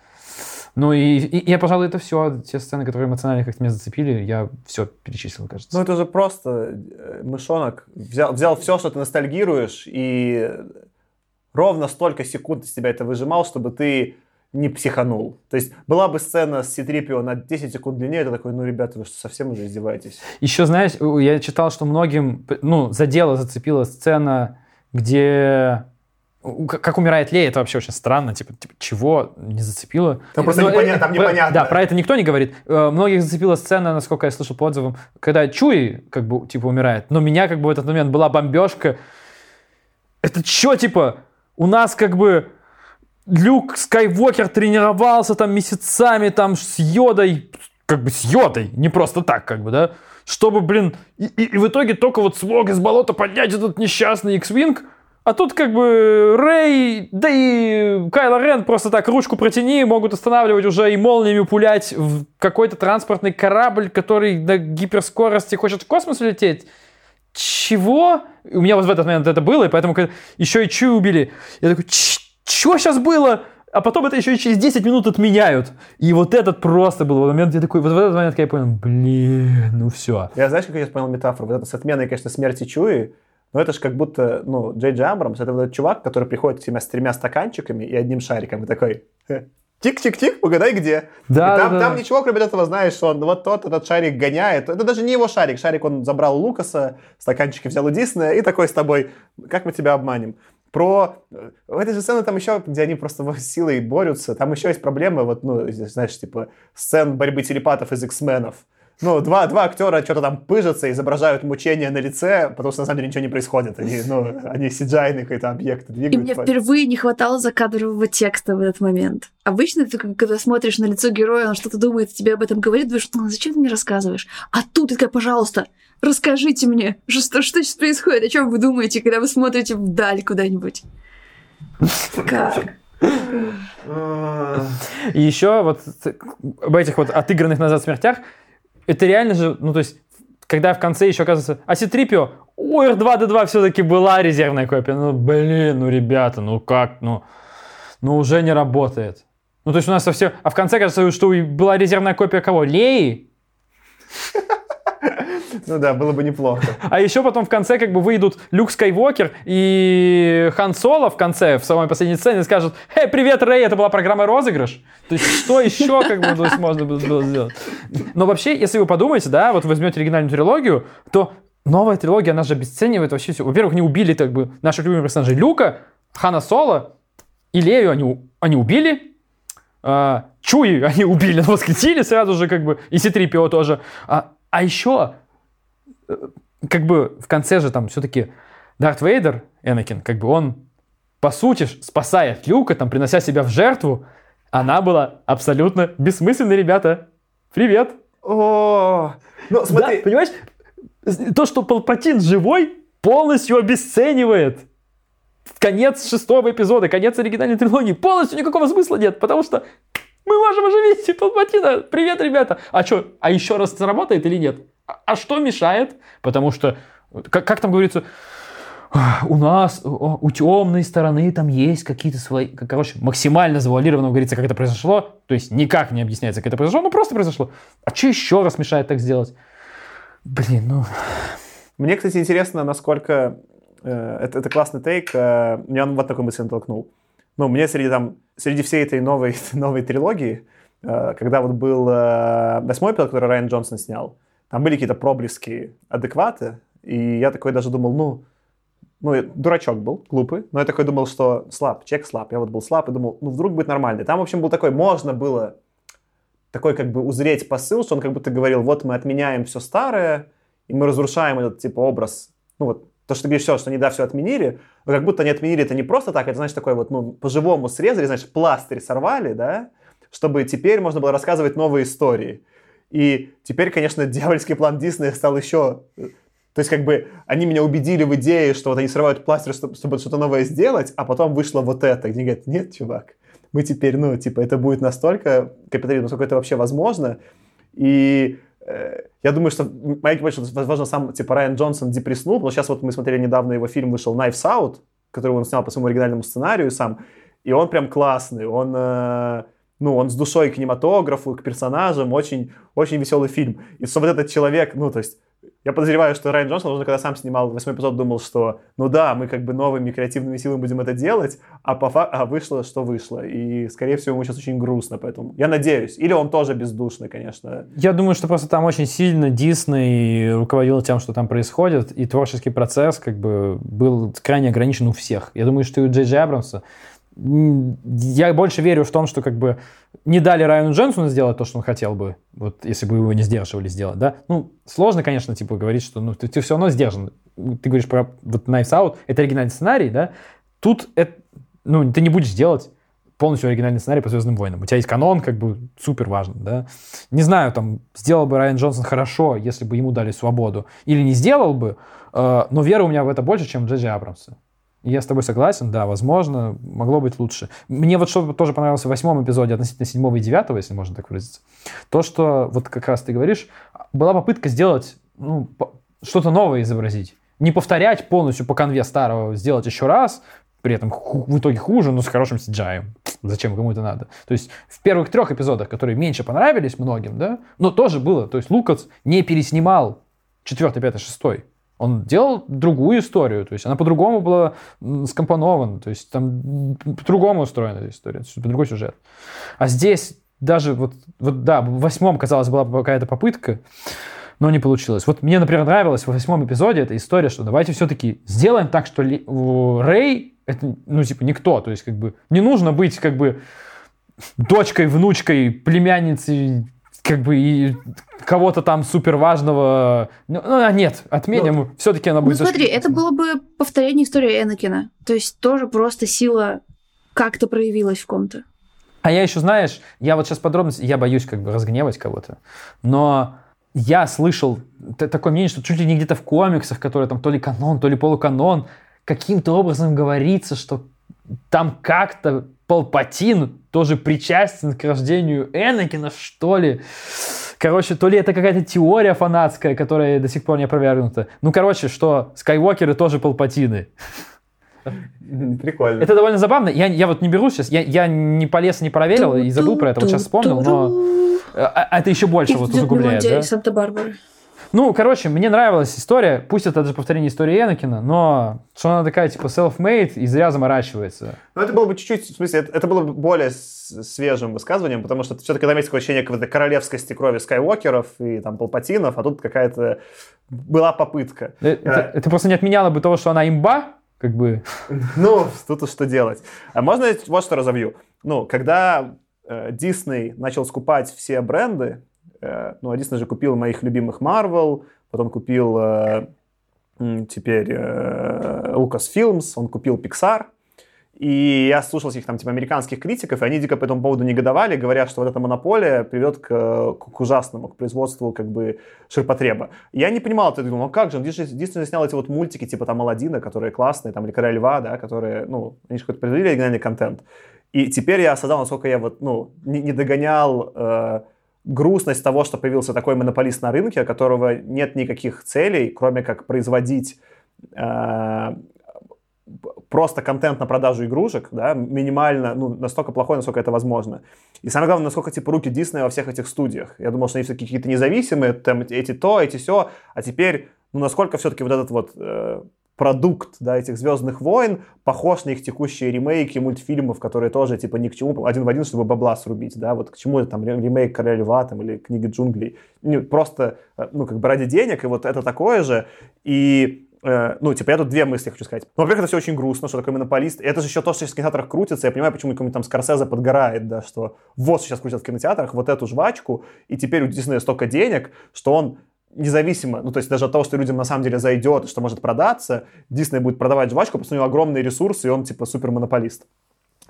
Ну и, и я, пожалуй, это все, те сцены, которые эмоционально как-то меня зацепили, я все перечислил, кажется. Ну это же просто э, мышонок взял, взял все, что ты ностальгируешь, и ровно столько секунд из тебя это выжимал, чтобы ты не психанул. То есть была бы сцена с Ситрипио на 10 секунд длиннее, это такой, ну, ребята, вы что, совсем уже издеваетесь? Еще, знаешь, я читал, что многим, ну, задело, зацепила сцена, где как умирает Лея, это вообще очень странно. Типа, типа чего не зацепило? Там просто Но, ну, непонятно, там непонятно. Да, про это никто не говорит. Э, многих зацепила сцена, насколько я слышал по отзывам, когда Чуи как бы типа умирает. Но меня как бы в этот момент была бомбежка. Это что, типа, у нас как бы Люк Скайуокер тренировался там месяцами там с Йодой, как бы с Йодой, не просто так, как бы, да, чтобы, блин, и, и, и в итоге только вот смог из болота поднять этот несчастный X-Wing, А тут как бы Рэй, да и Кайло Рен просто так ручку протяни, могут останавливать уже и молниями пулять в какой-то транспортный корабль, который на гиперскорости хочет в космос лететь. Чего? У меня вот в этот момент это было, и поэтому еще и Чу убили. Я такой, что сейчас было? А потом это еще и через 10 минут отменяют. И вот этот просто был момент, я такой, вот в этот момент я понял, блин, ну все. Я знаешь, как я понял метафору? Вот это с отменой, конечно, смерти Чуи, но это же как будто, ну, Джей Джей Абрамс, это вот этот чувак, который приходит к тебе с тремя стаканчиками и одним шариком, и такой, тик-тик-тик, угадай где. Да, и там, да, там да. ничего, кроме этого, знаешь, что он вот тот этот шарик гоняет. Это даже не его шарик. Шарик он забрал у Лукаса, стаканчики взял у Диснея и такой с тобой, как мы тебя обманем. Про... В этой же сцене там еще, где они просто силой борются, там еще есть проблемы, вот, ну, знаешь, типа, сцен борьбы телепатов из X-менов. Ну, два, два актера что-то там пыжатся, изображают мучения на лице, потому что на самом деле ничего не происходит. Они, ну, они cgi какой-то объект двигают. И мне впервые не хватало закадрового текста в этот момент. Обычно ты, когда смотришь на лицо героя, он что-то думает, тебе об этом говорит, думаешь, ну, зачем ты мне рассказываешь? А тут ты такая, пожалуйста, расскажите мне, что, что сейчас происходит, о чем вы думаете, когда вы смотрите вдаль куда-нибудь? Как? И еще вот об этих вот отыгранных назад смертях, это реально же, ну то есть, когда в конце еще оказывается, а Ситрипио, у R2-D2 все-таки была резервная копия. Ну, блин, ну, ребята, ну как, ну, ну уже не работает. Ну, то есть у нас совсем... А в конце кажется, что была резервная копия кого? Леи? Ну да, было бы неплохо. А еще потом в конце как бы выйдут Люк Скайуокер и Хан Соло в конце, в самой последней сцене, скажут, «Эй, привет, Рэй, это была программа розыгрыш». То есть что еще как бы можно было сделать? Но вообще, если вы подумаете, да, вот возьмете оригинальную трилогию, то новая трилогия, она же обесценивает вообще все. Во-первых, они убили как бы наших любимых персонажей Люка, Хана Соло и Лею они, они убили, а, Чуи они убили, но восхитили сразу же как бы, и Ситрипио тоже. А, а еще как бы в конце же там все-таки Дарт Вейдер, Энакин, как бы он, по сути, спасает Люка, там, принося себя в жертву, она была абсолютно бессмысленной, ребята. Привет. О, ну смотри. Да, понимаешь, то, что Палпатин живой, полностью обесценивает конец шестого эпизода, конец оригинальной трилогии. Полностью никакого смысла нет, потому что мы можем оживить Палпатина. Привет, ребята. А что, а еще раз сработает или нет? А что мешает? Потому что, как, как там говорится, у нас, у темной стороны там есть какие-то свои, короче, максимально завуалированно говорится, как это произошло, то есть никак не объясняется, как это произошло, ну просто произошло. А что еще раз мешает так сделать? Блин, ну... Мне, кстати, интересно, насколько э, это, это классный тейк, э, меня он вот такой мысль натолкнул. Ну, мне среди там, среди всей этой новой, новой трилогии, э, когда вот был э, восьмой эпизод, который Райан Джонсон снял, там были какие-то проблески адекваты, и я такой даже думал, ну, ну, дурачок был, глупый, но я такой думал, что слаб, чек слаб. Я вот был слаб и думал, ну, вдруг будет нормально. Там, в общем, был такой, можно было такой как бы узреть посыл, что он как будто говорил, вот мы отменяем все старое, и мы разрушаем этот, типа, образ, ну, вот, то, что все, что они, да, все отменили, но как будто они отменили это не просто так, это, значит, такой вот, ну, по-живому срезали, значит, пластырь сорвали, да, чтобы теперь можно было рассказывать новые истории. И теперь, конечно, дьявольский план Диснея стал еще... То есть, как бы, они меня убедили в идее, что вот они срывают пластырь, чтобы, чтобы что-то новое сделать, а потом вышло вот это, где говорят, нет, чувак, мы теперь, ну, типа, это будет настолько капитализм, насколько это вообще возможно. И э, я думаю, что Майк больше, возможно, сам, типа, Райан Джонсон депресснул, что сейчас вот мы смотрели недавно его фильм, вышел Knives Out, который он снял по своему оригинальному сценарию сам, и он прям классный, он... Э, ну, он с душой к кинематографу, к персонажам, очень, очень веселый фильм. И что вот этот человек, ну, то есть, я подозреваю, что Райан Джонсон, уже когда сам снимал восьмой эпизод, думал, что, ну да, мы как бы новыми креативными силами будем это делать, а, по фа- а вышло, что вышло. И, скорее всего, ему сейчас очень грустно, поэтому я надеюсь. Или он тоже бездушный, конечно. Я думаю, что просто там очень сильно Дисней руководил тем, что там происходит, и творческий процесс как бы был крайне ограничен у всех. Я думаю, что и у Джей Джей Абрамса я больше верю в том, что как бы не дали Райану Джонсону сделать то, что он хотел бы, вот если бы его не сдерживали сделать, да. Ну, сложно, конечно, типа говорить, что ну, ты, ты все равно сдержан. Ты говоришь про вот Knives Out, это оригинальный сценарий, да. Тут это, ну, ты не будешь делать полностью оригинальный сценарий по Звездным войнам. У тебя есть канон, как бы супер важно, да. Не знаю, там, сделал бы Райан Джонсон хорошо, если бы ему дали свободу, или не сделал бы, э, но вера у меня в это больше, чем Джей Джей Абрамса. Я с тобой согласен, да, возможно, могло быть лучше. Мне вот что тоже понравилось в восьмом эпизоде относительно седьмого и девятого, если можно так выразиться, то, что вот как раз ты говоришь, была попытка сделать ну, что-то новое изобразить. Не повторять полностью по конве старого, сделать еще раз, при этом в итоге хуже, но с хорошим CGI. Зачем кому это надо? То есть в первых трех эпизодах, которые меньше понравились многим, да, но тоже было. То есть Лукас не переснимал четвертый, пятый, шестой. Он делал другую историю, то есть она по-другому была скомпонована, то есть там по-другому устроена эта история, другой сюжет. А здесь даже вот, вот да, в восьмом, казалось, была какая-то попытка, но не получилось. Вот мне, например, нравилась в восьмом эпизоде эта история, что давайте все-таки сделаем так, что Рэй это, ну, типа, никто, то есть, как бы, не нужно быть, как бы, дочкой, внучкой, племянницей как бы и кого-то там супер важного. Ну, ну а нет, отменим. Ну, Все-таки она будет. Ну, смотри, это было бы повторение истории Энакина. То есть тоже просто сила как-то проявилась в ком-то. А я еще, знаешь, я вот сейчас подробности, я боюсь как бы разгневать кого-то, но я слышал такое мнение, что чуть ли не где-то в комиксах, которые там то ли канон, то ли полуканон, каким-то образом говорится, что там как-то Палпатин тоже причастен к рождению Энакина, что ли. Короче, то ли это какая-то теория фанатская, которая до сих пор не опровергнута. Ну, короче, что Скайуокеры тоже Палпатины. Прикольно. Это довольно забавно. Я, я вот не беру сейчас, я, я не полез, не проверил и забыл про это, вот сейчас вспомнил, но а, а это еще больше вот усугубляет. Да? Санта-Барбары. Ну, короче, мне нравилась история, пусть это даже повторение истории Энакина, но что она такая, типа, self-made и зря заморачивается. Ну, это было бы чуть-чуть, в смысле, это, это было бы более свежим высказыванием, потому что все-таки там есть такое ощущение какой-то королевскости крови Скайуокеров и там Палпатинов, а тут какая-то была попытка. Это, а... это просто не отменяло бы того, что она имба, как бы. Ну, тут что делать. А можно я вот что разовью? Ну, когда Дисней э, начал скупать все бренды, ну, Дисней же купил моих любимых Marvel, потом купил э, теперь э, Lucasfilms, он купил Pixar, и я слушал этих там типа американских критиков, и они дико по этому поводу негодовали, говорят, что вот эта монополия приведет к, к ужасному, к производству как бы ширпотреба. Я не понимал это, думал, ну как же, Дисней, Дисней снял эти вот мультики типа там Алладина, которые классные, там или Короля Льва, да, которые, ну, они же какой-то произвели оригинальный контент. И теперь я осознал, насколько я вот, ну, не, не догонял э, грустность того, что появился такой монополист на рынке, у которого нет никаких целей, кроме как производить э, просто контент на продажу игрушек, да, минимально, ну, настолько плохой, насколько это возможно. И самое главное, насколько, типа, руки Диснея во всех этих студиях. Я думал, что они все-таки какие-то независимые, там, эти то, эти все, а теперь, ну, насколько все-таки вот этот вот э, продукт да, этих «Звездных войн» похож на их текущие ремейки мультфильмов, которые тоже типа ни к чему, один в один, чтобы бабла срубить, да, вот к чему это там ремейк «Короля льва» там, или «Книги джунглей». Ну, просто, э, ну, как бы ради денег, и вот это такое же, и э, ну, типа, я тут две мысли хочу сказать. Ну, во-первых, это все очень грустно, что такой монополист. Это же еще то, что сейчас в кинотеатрах крутится. Я понимаю, почему какой-нибудь там Скорсезе подгорает, да, что вот сейчас крутят в кинотеатрах вот эту жвачку, и теперь у Диснея столько денег, что он независимо, ну, то есть даже от того, что людям на самом деле зайдет, что может продаться, Дисней будет продавать жвачку, потому что у него огромные ресурсы, и он, типа, супер монополист.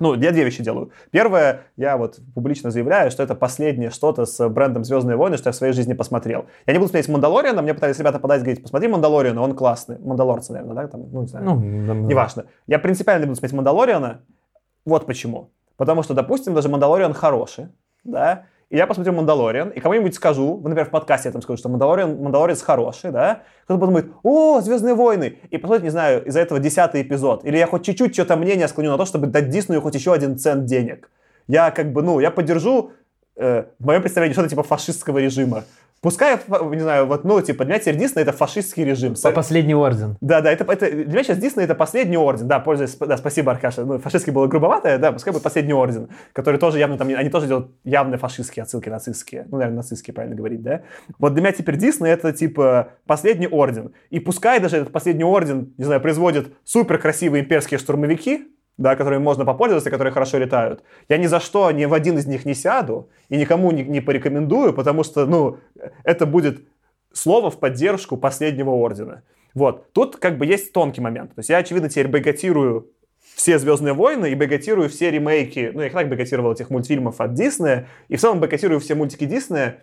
Ну, я две вещи делаю. Первое, я вот публично заявляю, что это последнее что-то с брендом «Звездные войны», что я в своей жизни посмотрел. Я не буду смотреть «Мандалориана», мне пытались ребята подать, говорить, посмотри «Мандалориана», он классный. «Мандалорцы», наверное, да? Там, ну, не знаю. Ну, да, Неважно. Я принципиально не буду смотреть «Мандалориана». Вот почему. Потому что, допустим, даже «Мандалориан» хороший, да, и я посмотрю «Мандалориан», и кому-нибудь скажу, например, в подкасте я там скажу, что «Мандалориан», «Мандалорец» хороший, да, кто-то подумает, о, «Звездные войны», и посмотрит, не знаю, из-за этого десятый эпизод. Или я хоть чуть-чуть что-то мнение склоню на то, чтобы дать Диснею хоть еще один цент денег. Я как бы, ну, я поддержу, э, в моем представлении, что-то типа фашистского режима. Пускай, не знаю, вот, ну, типа, для меня теперь Дисней это фашистский режим. Последний орден. Да, да, это, это, для меня сейчас Дисней это последний орден. Да, пользуясь, да, спасибо, Аркаша. Ну, фашистский было грубоватое, да, пускай будет последний орден, который тоже явно там, они тоже делают явные фашистские отсылки нацистские. Ну, наверное, нацистские, правильно говорить, да. Вот для меня теперь Дисней это, типа, последний орден. И пускай даже этот последний орден, не знаю, производит супер красивые имперские штурмовики, да, которыми можно попользоваться, которые хорошо летают. Я ни за что ни в один из них не сяду и никому не, не порекомендую, потому что, ну, это будет слово в поддержку последнего ордена. Вот. Тут как бы есть тонкий момент. То есть я, очевидно, теперь бойкотирую все «Звездные войны» и бойкотирую все ремейки, ну, я и так бойкотировал этих мультфильмов от Диснея, и в целом бойкотирую все мультики Диснея,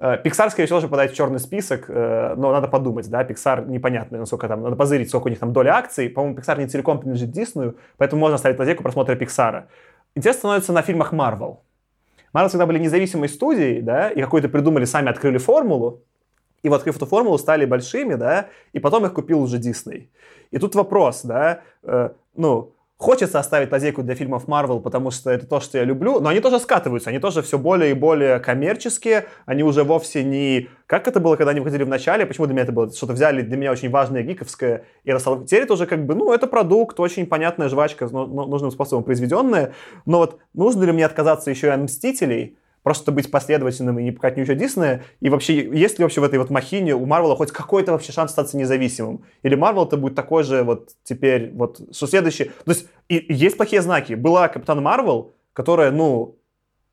Pixar, скорее всего, тоже подать в черный список, э, но надо подумать, да, Pixar непонятно, насколько там, надо позырить, сколько у них там доля акций. По-моему, Pixar не целиком принадлежит Диснею, поэтому можно ставить лазейку просмотра Pixar. Интересно становится на фильмах Marvel. Marvel всегда были независимой студией, да, и какую-то придумали, сами открыли формулу, и вот открыв эту формулу, стали большими, да, и потом их купил уже Дисней. И тут вопрос, да, э, ну, Хочется оставить лазейку для фильмов Marvel, потому что это то, что я люблю, но они тоже скатываются, они тоже все более и более коммерческие, они уже вовсе не... Как это было, когда они выходили в начале, почему для меня это было? Что-то взяли для меня очень важное, гиковское, и рассол... Теперь это уже как бы, ну, это продукт, очень понятная жвачка, нужным способом произведенная, но вот нужно ли мне отказаться еще и от Мстителей, просто быть последовательным и не пукать ничего Диснея? И вообще, есть ли вообще в этой вот махине у Марвела хоть какой-то вообще шанс статься независимым? Или Марвел это будет такой же вот теперь, вот, что следующий... То есть и, есть плохие знаки. Была Капитан Марвел, которая, ну,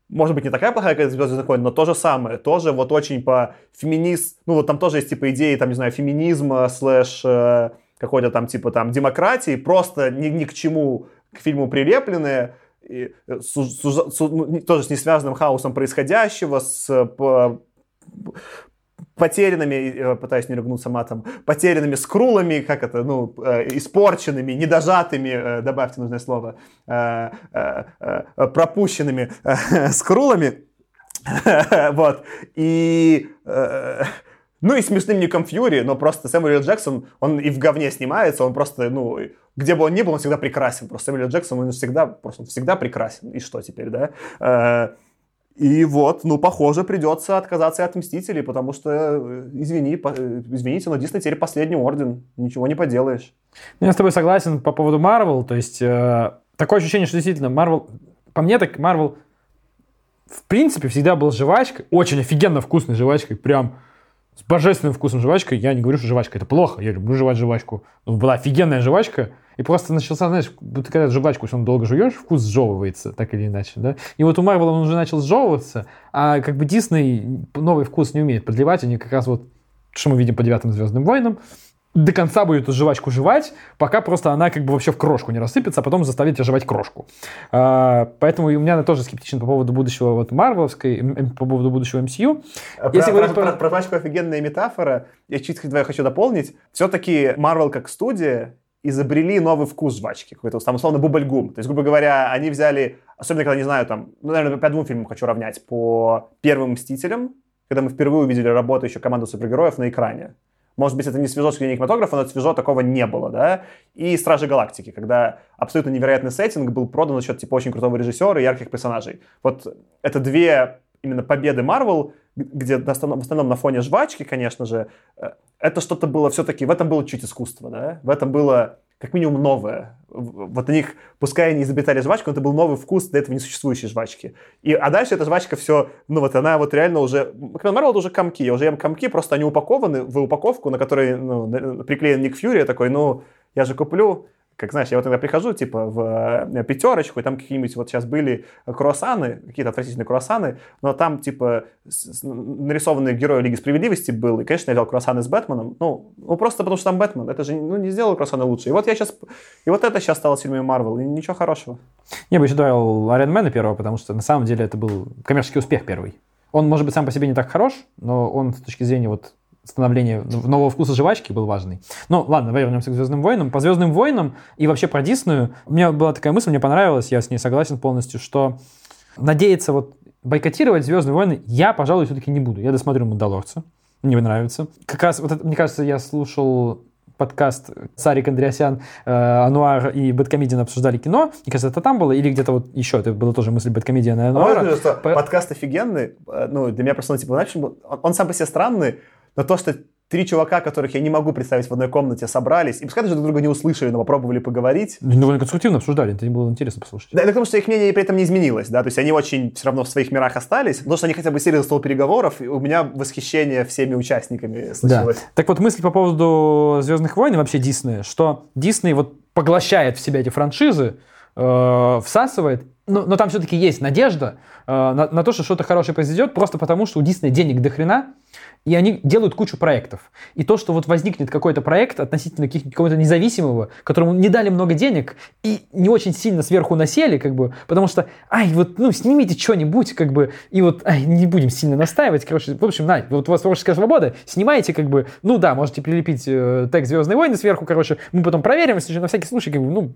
может быть, не такая плохая, как Звездный войны, но то же самое. Тоже вот очень по феминист... Ну, вот там тоже есть, типа, идеи, там, не знаю, феминизма, слэш э, какой-то там, типа, там, демократии, просто ни, ни к чему к фильму прилепленные и, э, с, с, с, ну, тоже с несвязанным хаосом происходящего, с по, потерянными, э, пытаюсь не ругнуться матом, потерянными скрулами, как это, ну, э, испорченными, недожатыми, добавьте нужное слово, пропущенными скрулами. Вот. И ну и смешным Ником Фьюри, но просто Сэмюэл Джексон, он и в говне снимается, он просто, ну, где бы он ни был, он всегда прекрасен. Просто Сэмюэл Джексон, он всегда, просто он всегда прекрасен. И что теперь, да? Э, и вот, ну, похоже, придется отказаться от Мстителей, потому что, э, извини, по, э, извините, но Дисней теперь последний орден, ничего не поделаешь. Ну, я с тобой согласен по поводу Марвел, то есть э, такое ощущение, что действительно Марвел, по мне так Марвел в принципе всегда был жвачкой, очень офигенно вкусной жвачкой, прям божественным вкусом жвачка. Я не говорю, что жвачка это плохо. Я люблю жевать жвачку. Но была офигенная жвачка. И просто начался, знаешь, ты когда жвачку, он долго жуешь, вкус сжевывается, так или иначе, да. И вот у Марвела он уже начал сжевываться, а как бы Дисней новый вкус не умеет подливать. Они как раз вот, что мы видим по девятым Звездным войнам, до конца будет эту жвачку жевать, пока просто она как бы вообще в крошку не рассыпется, а потом заставить тебя жевать крошку. А, поэтому у меня тоже скептичен по поводу будущего вот Марвеловской, по поводу будущего MCU. Про, Если про, про, про, про жвачку офигенная метафора. Я чуть я хочу дополнить. Все-таки Марвел как студия изобрели новый вкус жвачки, какой-то там условно бубльгум. То есть, грубо говоря, они взяли, особенно когда, не знаю, там, ну, наверное, по двум фильмам хочу равнять, по первым «Мстителям», когда мы впервые увидели работу еще команды супергероев на экране. Может быть, это не свежо с кинематографа, но свежо такого не было, да. И «Стражи Галактики», когда абсолютно невероятный сеттинг был продан за счет типа очень крутого режиссера и ярких персонажей. Вот это две именно победы Марвел, где в основном, в основном на фоне жвачки, конечно же, э, это что-то было все-таки, в этом было чуть искусство, да, в этом было как минимум новое. Вот у них, пускай они изобретали жвачку, но это был новый вкус до этого несуществующей жвачки. И, а дальше эта жвачка все, ну вот она вот реально уже... Капитан Марвел уже комки, я уже ем комки, просто они упакованы в упаковку, на которой ну, приклеен Ник Фьюри, я такой, ну, я же куплю, как знаешь, я вот тогда прихожу, типа, в э, пятерочку, и там какие-нибудь вот сейчас были круассаны, какие-то отвратительные круассаны, но там, типа, нарисованный герой Лиги Справедливости был, и, конечно, я взял круассаны с Бэтменом, ну, ну, просто потому что там Бэтмен, это же, ну, не сделал круассаны лучше. И вот я сейчас, и вот это сейчас стало фильмами Марвел, и ничего хорошего. Я бы еще добавил Man первого, потому что, на самом деле, это был коммерческий успех первый. Он, может быть, сам по себе не так хорош, но он с точки зрения вот становления нового вкуса жвачки был важный. Ну, ладно, давай вернемся к «Звездным войнам». По «Звездным войнам» и вообще про Диснею, у меня была такая мысль, мне понравилась, я с ней согласен полностью, что надеяться вот бойкотировать «Звездные войны» я, пожалуй, все-таки не буду. Я досмотрю «Мандалорца», мне нравится. Как раз, вот это, мне кажется, я слушал подкаст Сарик Андреасян, э, Ануар и Бэткомедиан обсуждали кино. Мне кажется, это там было, или где-то вот еще, это была тоже мысль Бэткомедиана и Ануара. А что По... подкаст офигенный, э, ну, для меня просто, ну, типа, он, он сам по себе странный, но то, что три чувака, которых я не могу представить в одной комнате, собрались, и пускай даже друг друга не услышали, но попробовали поговорить. Ну, довольно конструктивно обсуждали, это было интересно послушать. Да, это потому что их мнение при этом не изменилось, да, то есть они очень все равно в своих мирах остались, потому что они хотя бы сели за стол переговоров, и у меня восхищение всеми участниками случилось. Да. Так вот, мысль по поводу «Звездных войн» вообще Диснея, что Дисней вот поглощает в себя эти франшизы, э, всасывает но, но там все-таки есть надежда э, на, на то, что что-то хорошее произойдет, просто потому что у Диснея денег до хрена, и они делают кучу проектов. И то, что вот возникнет какой-то проект относительно какого-то независимого, которому не дали много денег и не очень сильно сверху насели, как бы, потому что, ай, вот, ну, снимите что-нибудь, как бы, и вот, ай, не будем сильно настаивать, короче, в общем, на, вот у вас творческая свобода, снимайте, как бы, ну да, можете прилепить э, тег «Звездные войны» сверху, короче, мы потом проверим, если же на всякий случай, как бы, ну,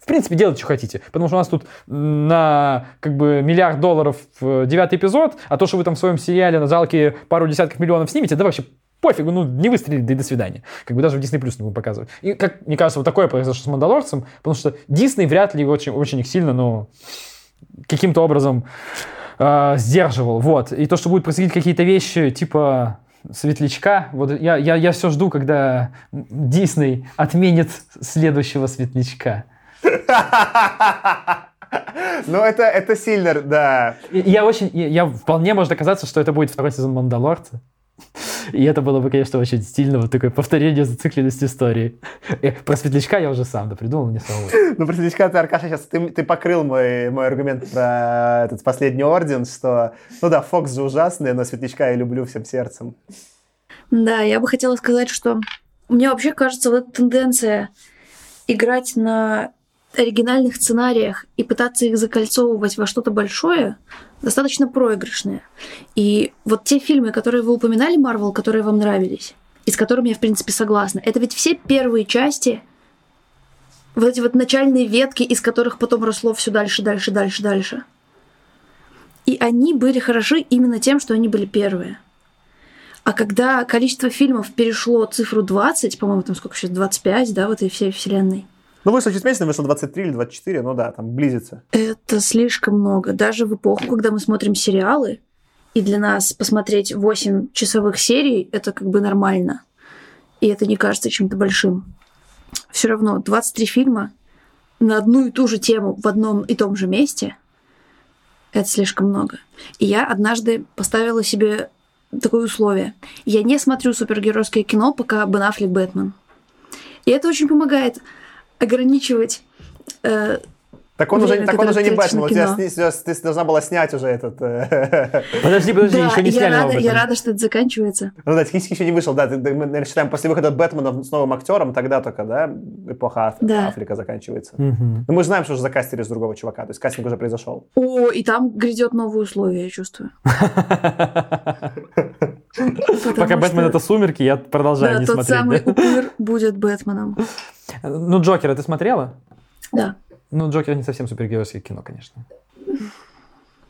в принципе, делайте, что хотите, потому что у нас тут на, как бы, миллиард долларов девятый эпизод, а то, что вы там в своем сериале на залке пару десятков миллионов снимете, да вообще пофигу, ну, не выстрелили, да и до свидания. Как бы даже в Disney Плюс не будем показывать. И, как мне кажется, вот такое произошло с «Мандалорцем», потому что Дисней вряд ли очень, очень их сильно, ну, каким-то образом э, сдерживал. Вот. И то, что будет происходить какие-то вещи, типа светлячка. Вот я, я, я все жду, когда Дисней отменит следующего светлячка. Ну, это, это сильно, да. Я очень, я вполне может оказаться, что это будет второй сезон Мандалорца. И это было бы, конечно, очень стильно, вот такое повторение зацикленности истории. Э, про светлячка я уже сам да придумал мне самого. Ну, про светлячка ты, Аркаша, сейчас ты, ты покрыл мой, мой аргумент про этот последний орден, что, ну да, Фокс же ужасный, но светлячка я люблю всем сердцем. Да, я бы хотела сказать, что мне вообще кажется, вот эта тенденция играть на оригинальных сценариях и пытаться их закольцовывать во что-то большое достаточно проигрышная. И вот те фильмы, которые вы упоминали, Марвел, которые вам нравились, и с которыми я, в принципе, согласна, это ведь все первые части, вот эти вот начальные ветки, из которых потом росло все дальше, дальше, дальше, дальше. И они были хороши именно тем, что они были первые. А когда количество фильмов перешло цифру 20, по-моему, там сколько сейчас, 25, да, в этой всей вселенной, ну, вышло чуть меньше, вышло 23 или 24, ну да, там близится. Это слишком много. Даже в эпоху, когда мы смотрим сериалы, и для нас посмотреть 8 часовых серий, это как бы нормально. И это не кажется чем-то большим. Все равно 23 фильма на одну и ту же тему в одном и том же месте – это слишком много. И я однажды поставила себе такое условие. Я не смотрю супергеройское кино, пока Бен Аффлек Бэтмен. И это очень помогает ограничивать э, так он Время, уже, так он уже не Бэтмен, вот тебя, ты должна была снять уже этот... Э, подожди, подожди, да, еще не я рада, я рада, что это заканчивается. Ну да, технически еще не вышел, да, мы, наверное, считаем, после выхода Бэтмена с новым актером, тогда только, да, эпоха да. Африка заканчивается. Угу. Но мы же знаем, что уже закастили с другого чувака, то есть кастинг уже произошел. О, и там грядет новые условия, я чувствую. Пока Бэтмен это сумерки, я продолжаю не смотреть. тот самый упыр будет Бэтменом. Ну, Джокера ты смотрела? Да. Ну, Джокер не совсем супергеройское кино, конечно.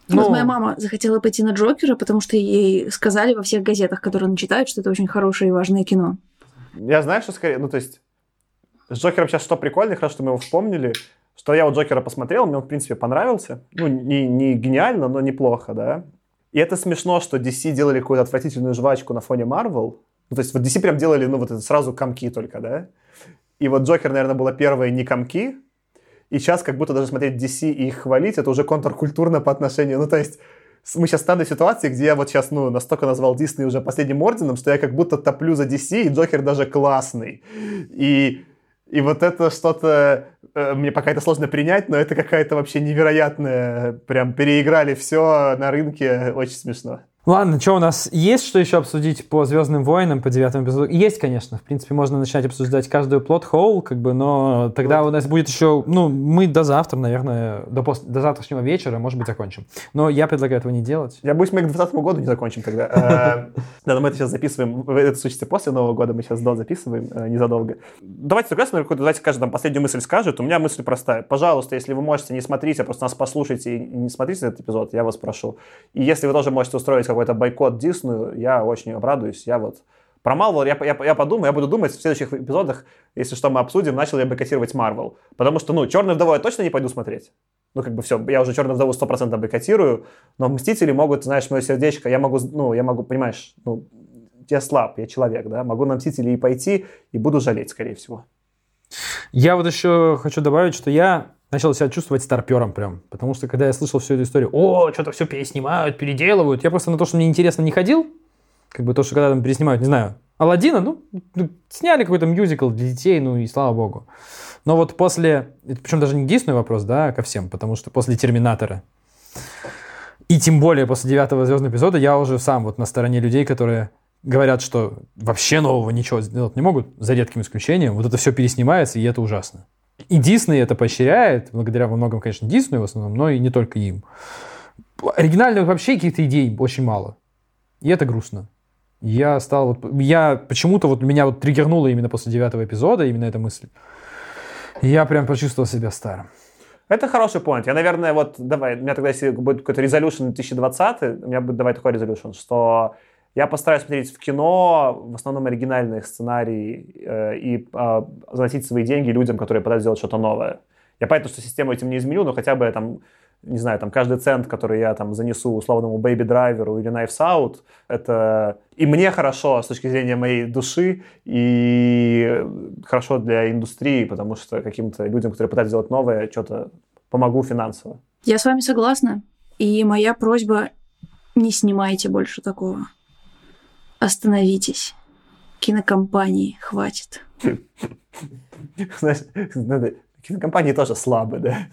Ну, вот моя мама захотела пойти на Джокера, потому что ей сказали во всех газетах, которые она читает, что это очень хорошее и важное кино. Я знаю, что скорее, ну, то есть, с Джокером сейчас что прикольно, хорошо, что мы его вспомнили, что я у Джокера посмотрел, мне он, в принципе, понравился. Ну, не, не гениально, но неплохо, да. И это смешно, что DC делали какую-то отвратительную жвачку на фоне Marvel. Ну, то есть, вот DC прям делали, ну, вот это сразу комки только, да. И вот Джокер, наверное, была первая не комки, и сейчас как будто даже смотреть DC и их хвалить, это уже контркультурно по отношению, ну то есть мы сейчас в данной ситуации, где я вот сейчас, ну, настолько назвал Дисней уже последним орденом, что я как будто топлю за DC, и Джокер даже классный. И, и вот это что-то, э, мне пока это сложно принять, но это какая-то вообще невероятная, прям переиграли все на рынке, очень смешно. Ладно, что у нас есть, что еще обсудить по Звездным войнам, по девятому эпизоду? Есть, конечно. В принципе, можно начать обсуждать каждую плод хоул, как бы, но тогда вот. у нас будет еще, ну, мы до завтра, наверное, до, пос... до завтрашнего вечера, может быть, закончим. Но я предлагаю этого не делать. Я боюсь, мы к 2020 году не закончим тогда. Э, да, но мы это сейчас записываем, это случится после Нового года, мы сейчас до записываем, э, незадолго. Давайте согласны, давайте каждый там последнюю мысль скажет. У меня мысль простая. Пожалуйста, если вы можете, не смотрите, а просто нас послушайте и не смотрите этот эпизод, я вас прошу. И если вы тоже можете устроить какой-то бойкот Диснею, я очень обрадуюсь. Я вот про Marvel я, я, я подумаю, я буду думать в следующих эпизодах, если что мы обсудим, начал я бойкотировать Marvel. Потому что, ну, Черную вдову я точно не пойду смотреть. Ну, как бы все, я уже Черную вдову 100% бойкотирую, но Мстители могут, знаешь, мое сердечко, я могу, ну, я могу, понимаешь, ну, я слаб, я человек, да, могу на Мстителей и пойти, и буду жалеть, скорее всего. Я вот еще хочу добавить, что я начал себя чувствовать старпером прям. Потому что когда я слышал всю эту историю, о, что-то все переснимают, переделывают, я просто на то, что мне интересно, не ходил. Как бы то, что когда там переснимают, не знаю, Алладина, ну, ну, сняли какой-то мюзикл для детей, ну и слава богу. Но вот после, причем даже не единственный вопрос, да, ко всем, потому что после Терминатора и тем более после девятого звездного эпизода я уже сам вот на стороне людей, которые говорят, что вообще нового ничего сделать не могут, за редким исключением. Вот это все переснимается, и это ужасно. И Дисней это поощряет, благодаря во многом, конечно, Диснею в основном, но и не только им. Оригинальных вообще каких-то идей очень мало. И это грустно. Я стал вот... Я почему-то вот меня вот триггернуло именно после девятого эпизода, именно эта мысль. Я прям почувствовал себя старым. Это хороший point. Я, наверное, вот, давай, у меня тогда, если будет какой-то резолюшн 2020, у меня будет, давай, такой резолюшн, что я постараюсь смотреть в кино в основном оригинальные сценарии э, и э, заносить свои деньги людям, которые пытаются сделать что-то новое. Я понятно, что систему этим не изменю, но хотя бы там не знаю, там каждый цент, который я там занесу условному Baby Driver или Knives Out, это и мне хорошо с точки зрения моей души, и хорошо для индустрии, потому что каким-то людям, которые пытаются сделать новое, что-то помогу финансово. Я с вами согласна. И моя просьба, не снимайте больше такого. Остановитесь. Кинокомпании хватит. Знаешь, кинокомпании тоже слабы, да?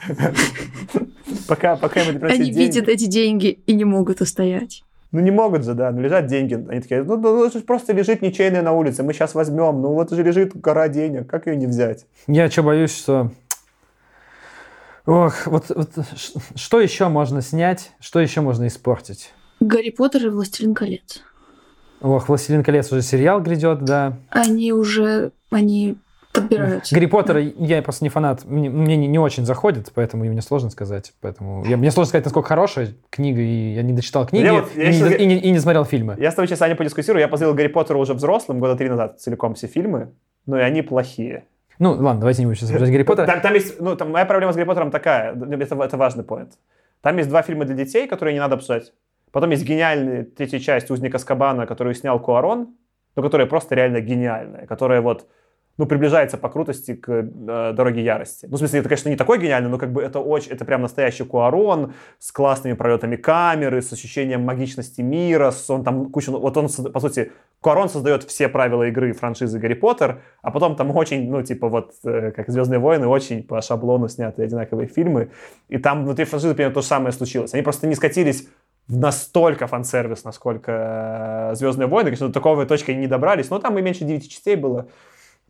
пока, пока им Они деньги. видят эти деньги и не могут устоять. Ну, не могут же, да, ну, лежат деньги. Они такие, ну, ну, ну просто лежит ничейная на улице, мы сейчас возьмем. Ну, вот же лежит гора денег, как ее не взять? Я что боюсь, что... Ох, вот, вот что еще можно снять, что еще можно испортить? Гарри Поттер и Властелин колец. Ох, Властелин колец уже сериал грядет, да. Они уже, они подбираются. Гарри Поттера я просто не фанат, мне, мне не, не очень заходит, поэтому мне сложно сказать. Поэтому я, мне сложно сказать, насколько хорошая книга, и я не дочитал книги, вот, и, не, и, не, и не смотрел фильмы. Я с тобой сейчас, Аня, подискуссирую. Я посмотрел Гарри Поттера уже взрослым, года три назад, целиком все фильмы, но и они плохие. Ну, ладно, давайте не будем сейчас обсуждать Гарри Поттера. Там, там есть, ну, там, моя проблема с Гарри Поттером такая, это, это важный поинт. Там есть два фильма для детей, которые не надо обсуждать. Потом есть гениальная третья часть «Узник Аскабана», которую снял Куарон, но которая просто реально гениальная, которая вот ну, приближается по крутости к э, «Дороге ярости». Ну, в смысле, это, конечно, не такой гениальный, но как бы это очень, это прям настоящий Куарон с классными пролетами камеры, с ощущением магичности мира, с, он там кучу, вот он, по сути, Куарон создает все правила игры франшизы Гарри Поттер, а потом там очень, ну, типа вот, э, как «Звездные войны», очень по шаблону сняты одинаковые фильмы, и там внутри франшизы примерно то же самое случилось. Они просто не скатились настолько фан-сервис, насколько э, «Звездные войны», конечно, до такой точки не добрались, но там и меньше 9 частей было,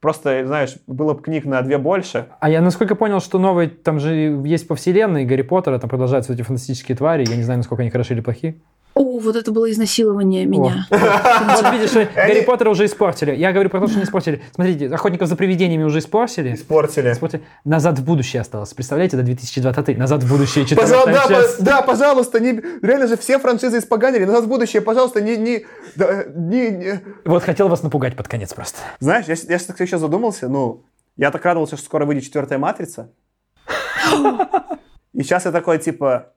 Просто, знаешь, было бы книг на две больше. А я насколько понял, что новый, там же есть по вселенной Гарри Поттера, там продолжаются эти фантастические твари. Я не знаю, насколько они хороши или плохи. О, вот это было изнасилование меня. Вот видишь, Гарри Поттера уже испортили. Я говорю про то, что не испортили. Смотрите, охотников за привидениями уже испортили. Испортили. Назад в будущее осталось. Представляете, до 2020 Назад в будущее 14 да, да, пожалуйста, не, реально же все франшизы испоганили. Назад в будущее, пожалуйста, не, не, не, не. Вот хотел вас напугать под конец просто. Знаешь, я, еще задумался, ну, я так радовался, что скоро выйдет четвертая матрица. И сейчас я такой, типа,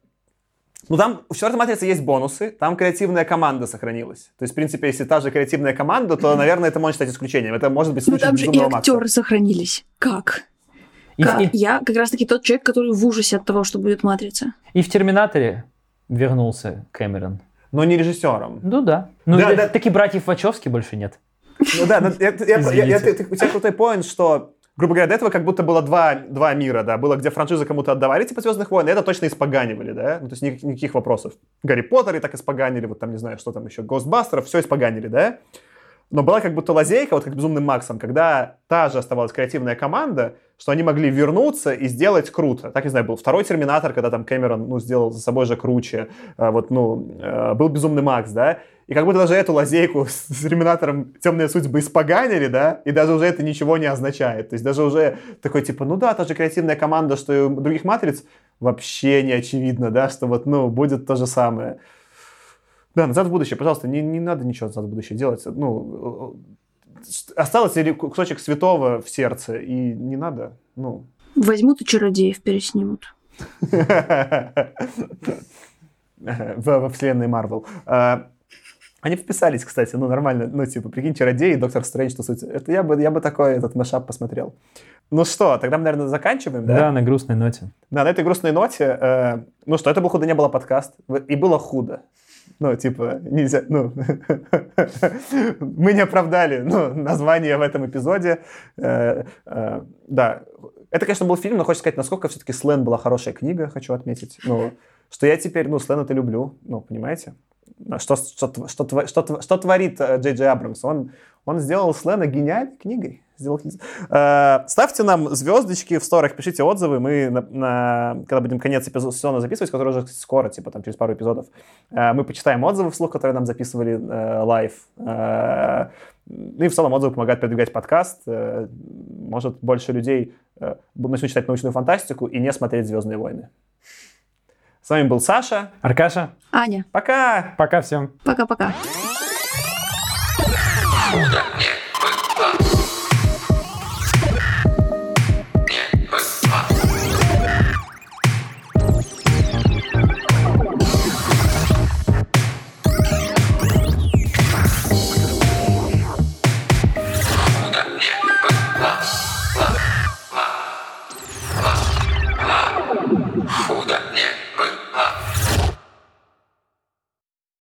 ну, там в четвертой матрице есть бонусы, там креативная команда сохранилась. То есть, в принципе, если та же креативная команда, то, наверное, это может стать исключением. Это может быть случай Ну, там же и актеры Макса. сохранились. Как? И, как? И... Я как раз-таки тот человек, который в ужасе от того, что будет матрица. И в «Терминаторе» вернулся Кэмерон. Но не режиссером. Ну да. Ну, да, да. таких братьев Вачовски больше нет. Ну да, я, я, я, я, у тебя крутой поинт, что грубо говоря, до этого как будто было два, два мира, да, было, где франшизы кому-то отдавали, типа «Звездных войн», и это точно испоганивали, да, ну, то есть никаких, никаких вопросов. Гарри Поттеры так испоганили, вот там, не знаю, что там еще, Гостбастеров, все испоганили, да. Но была как будто лазейка, вот как «Безумным Максом», когда та же оставалась креативная команда, что они могли вернуться и сделать круто. Так, не знаю, был второй «Терминатор», когда там Кэмерон, ну, сделал за собой же круче. А, вот, ну, э, был «Безумный Макс», да. И как будто даже эту лазейку с Терминатором «Темные судьбы» испоганили, да, и даже уже это ничего не означает. То есть даже уже такой, типа, ну да, та же креативная команда, что и у других «Матриц», вообще не очевидно, да, что вот, ну, будет то же самое. Да, назад в будущее, пожалуйста, не, не надо ничего назад в будущее делать. Ну, остался кусочек святого в сердце, и не надо, ну... Возьмут и чародеев переснимут. Во вселенной Марвел. Они вписались, кстати, ну, нормально. Ну, типа, прикинь, чародей и Доктор Стрэндж, что суть. Это я бы, я бы такой этот машап посмотрел. Ну что, тогда мы, наверное, заканчиваем, да? Да, на грустной ноте. Да, на этой грустной ноте. Э, ну что, это был «Худо не было» подкаст. И было худо. Ну, типа, нельзя, ну, мы не оправдали, ну, название в этом эпизоде. Э, э, да, это, конечно, был фильм, но хочется сказать, насколько все-таки Слен была хорошая книга, хочу отметить. Ну, что я теперь, ну, Слена это люблю, ну, понимаете? Что, что, что, что, что творит э, Джей Джей Абрамс? Он, он сделал Слэна гениальной книгой. Сделал... Э, ставьте нам звездочки в store ах, пишите отзывы. Мы, на, на, когда будем конец эпизода сезона записывать, который уже скоро, типа там через пару эпизодов, э, мы почитаем отзывы вслух, которые нам записывали э, live. Э, и в целом отзывы помогают продвигать подкаст. Э, может, больше людей э, начнут читать научную фантастику и не смотреть «Звездные войны». С вами был Саша. Аркаша. Аня. Пока. Пока всем. Пока-пока. Утренняя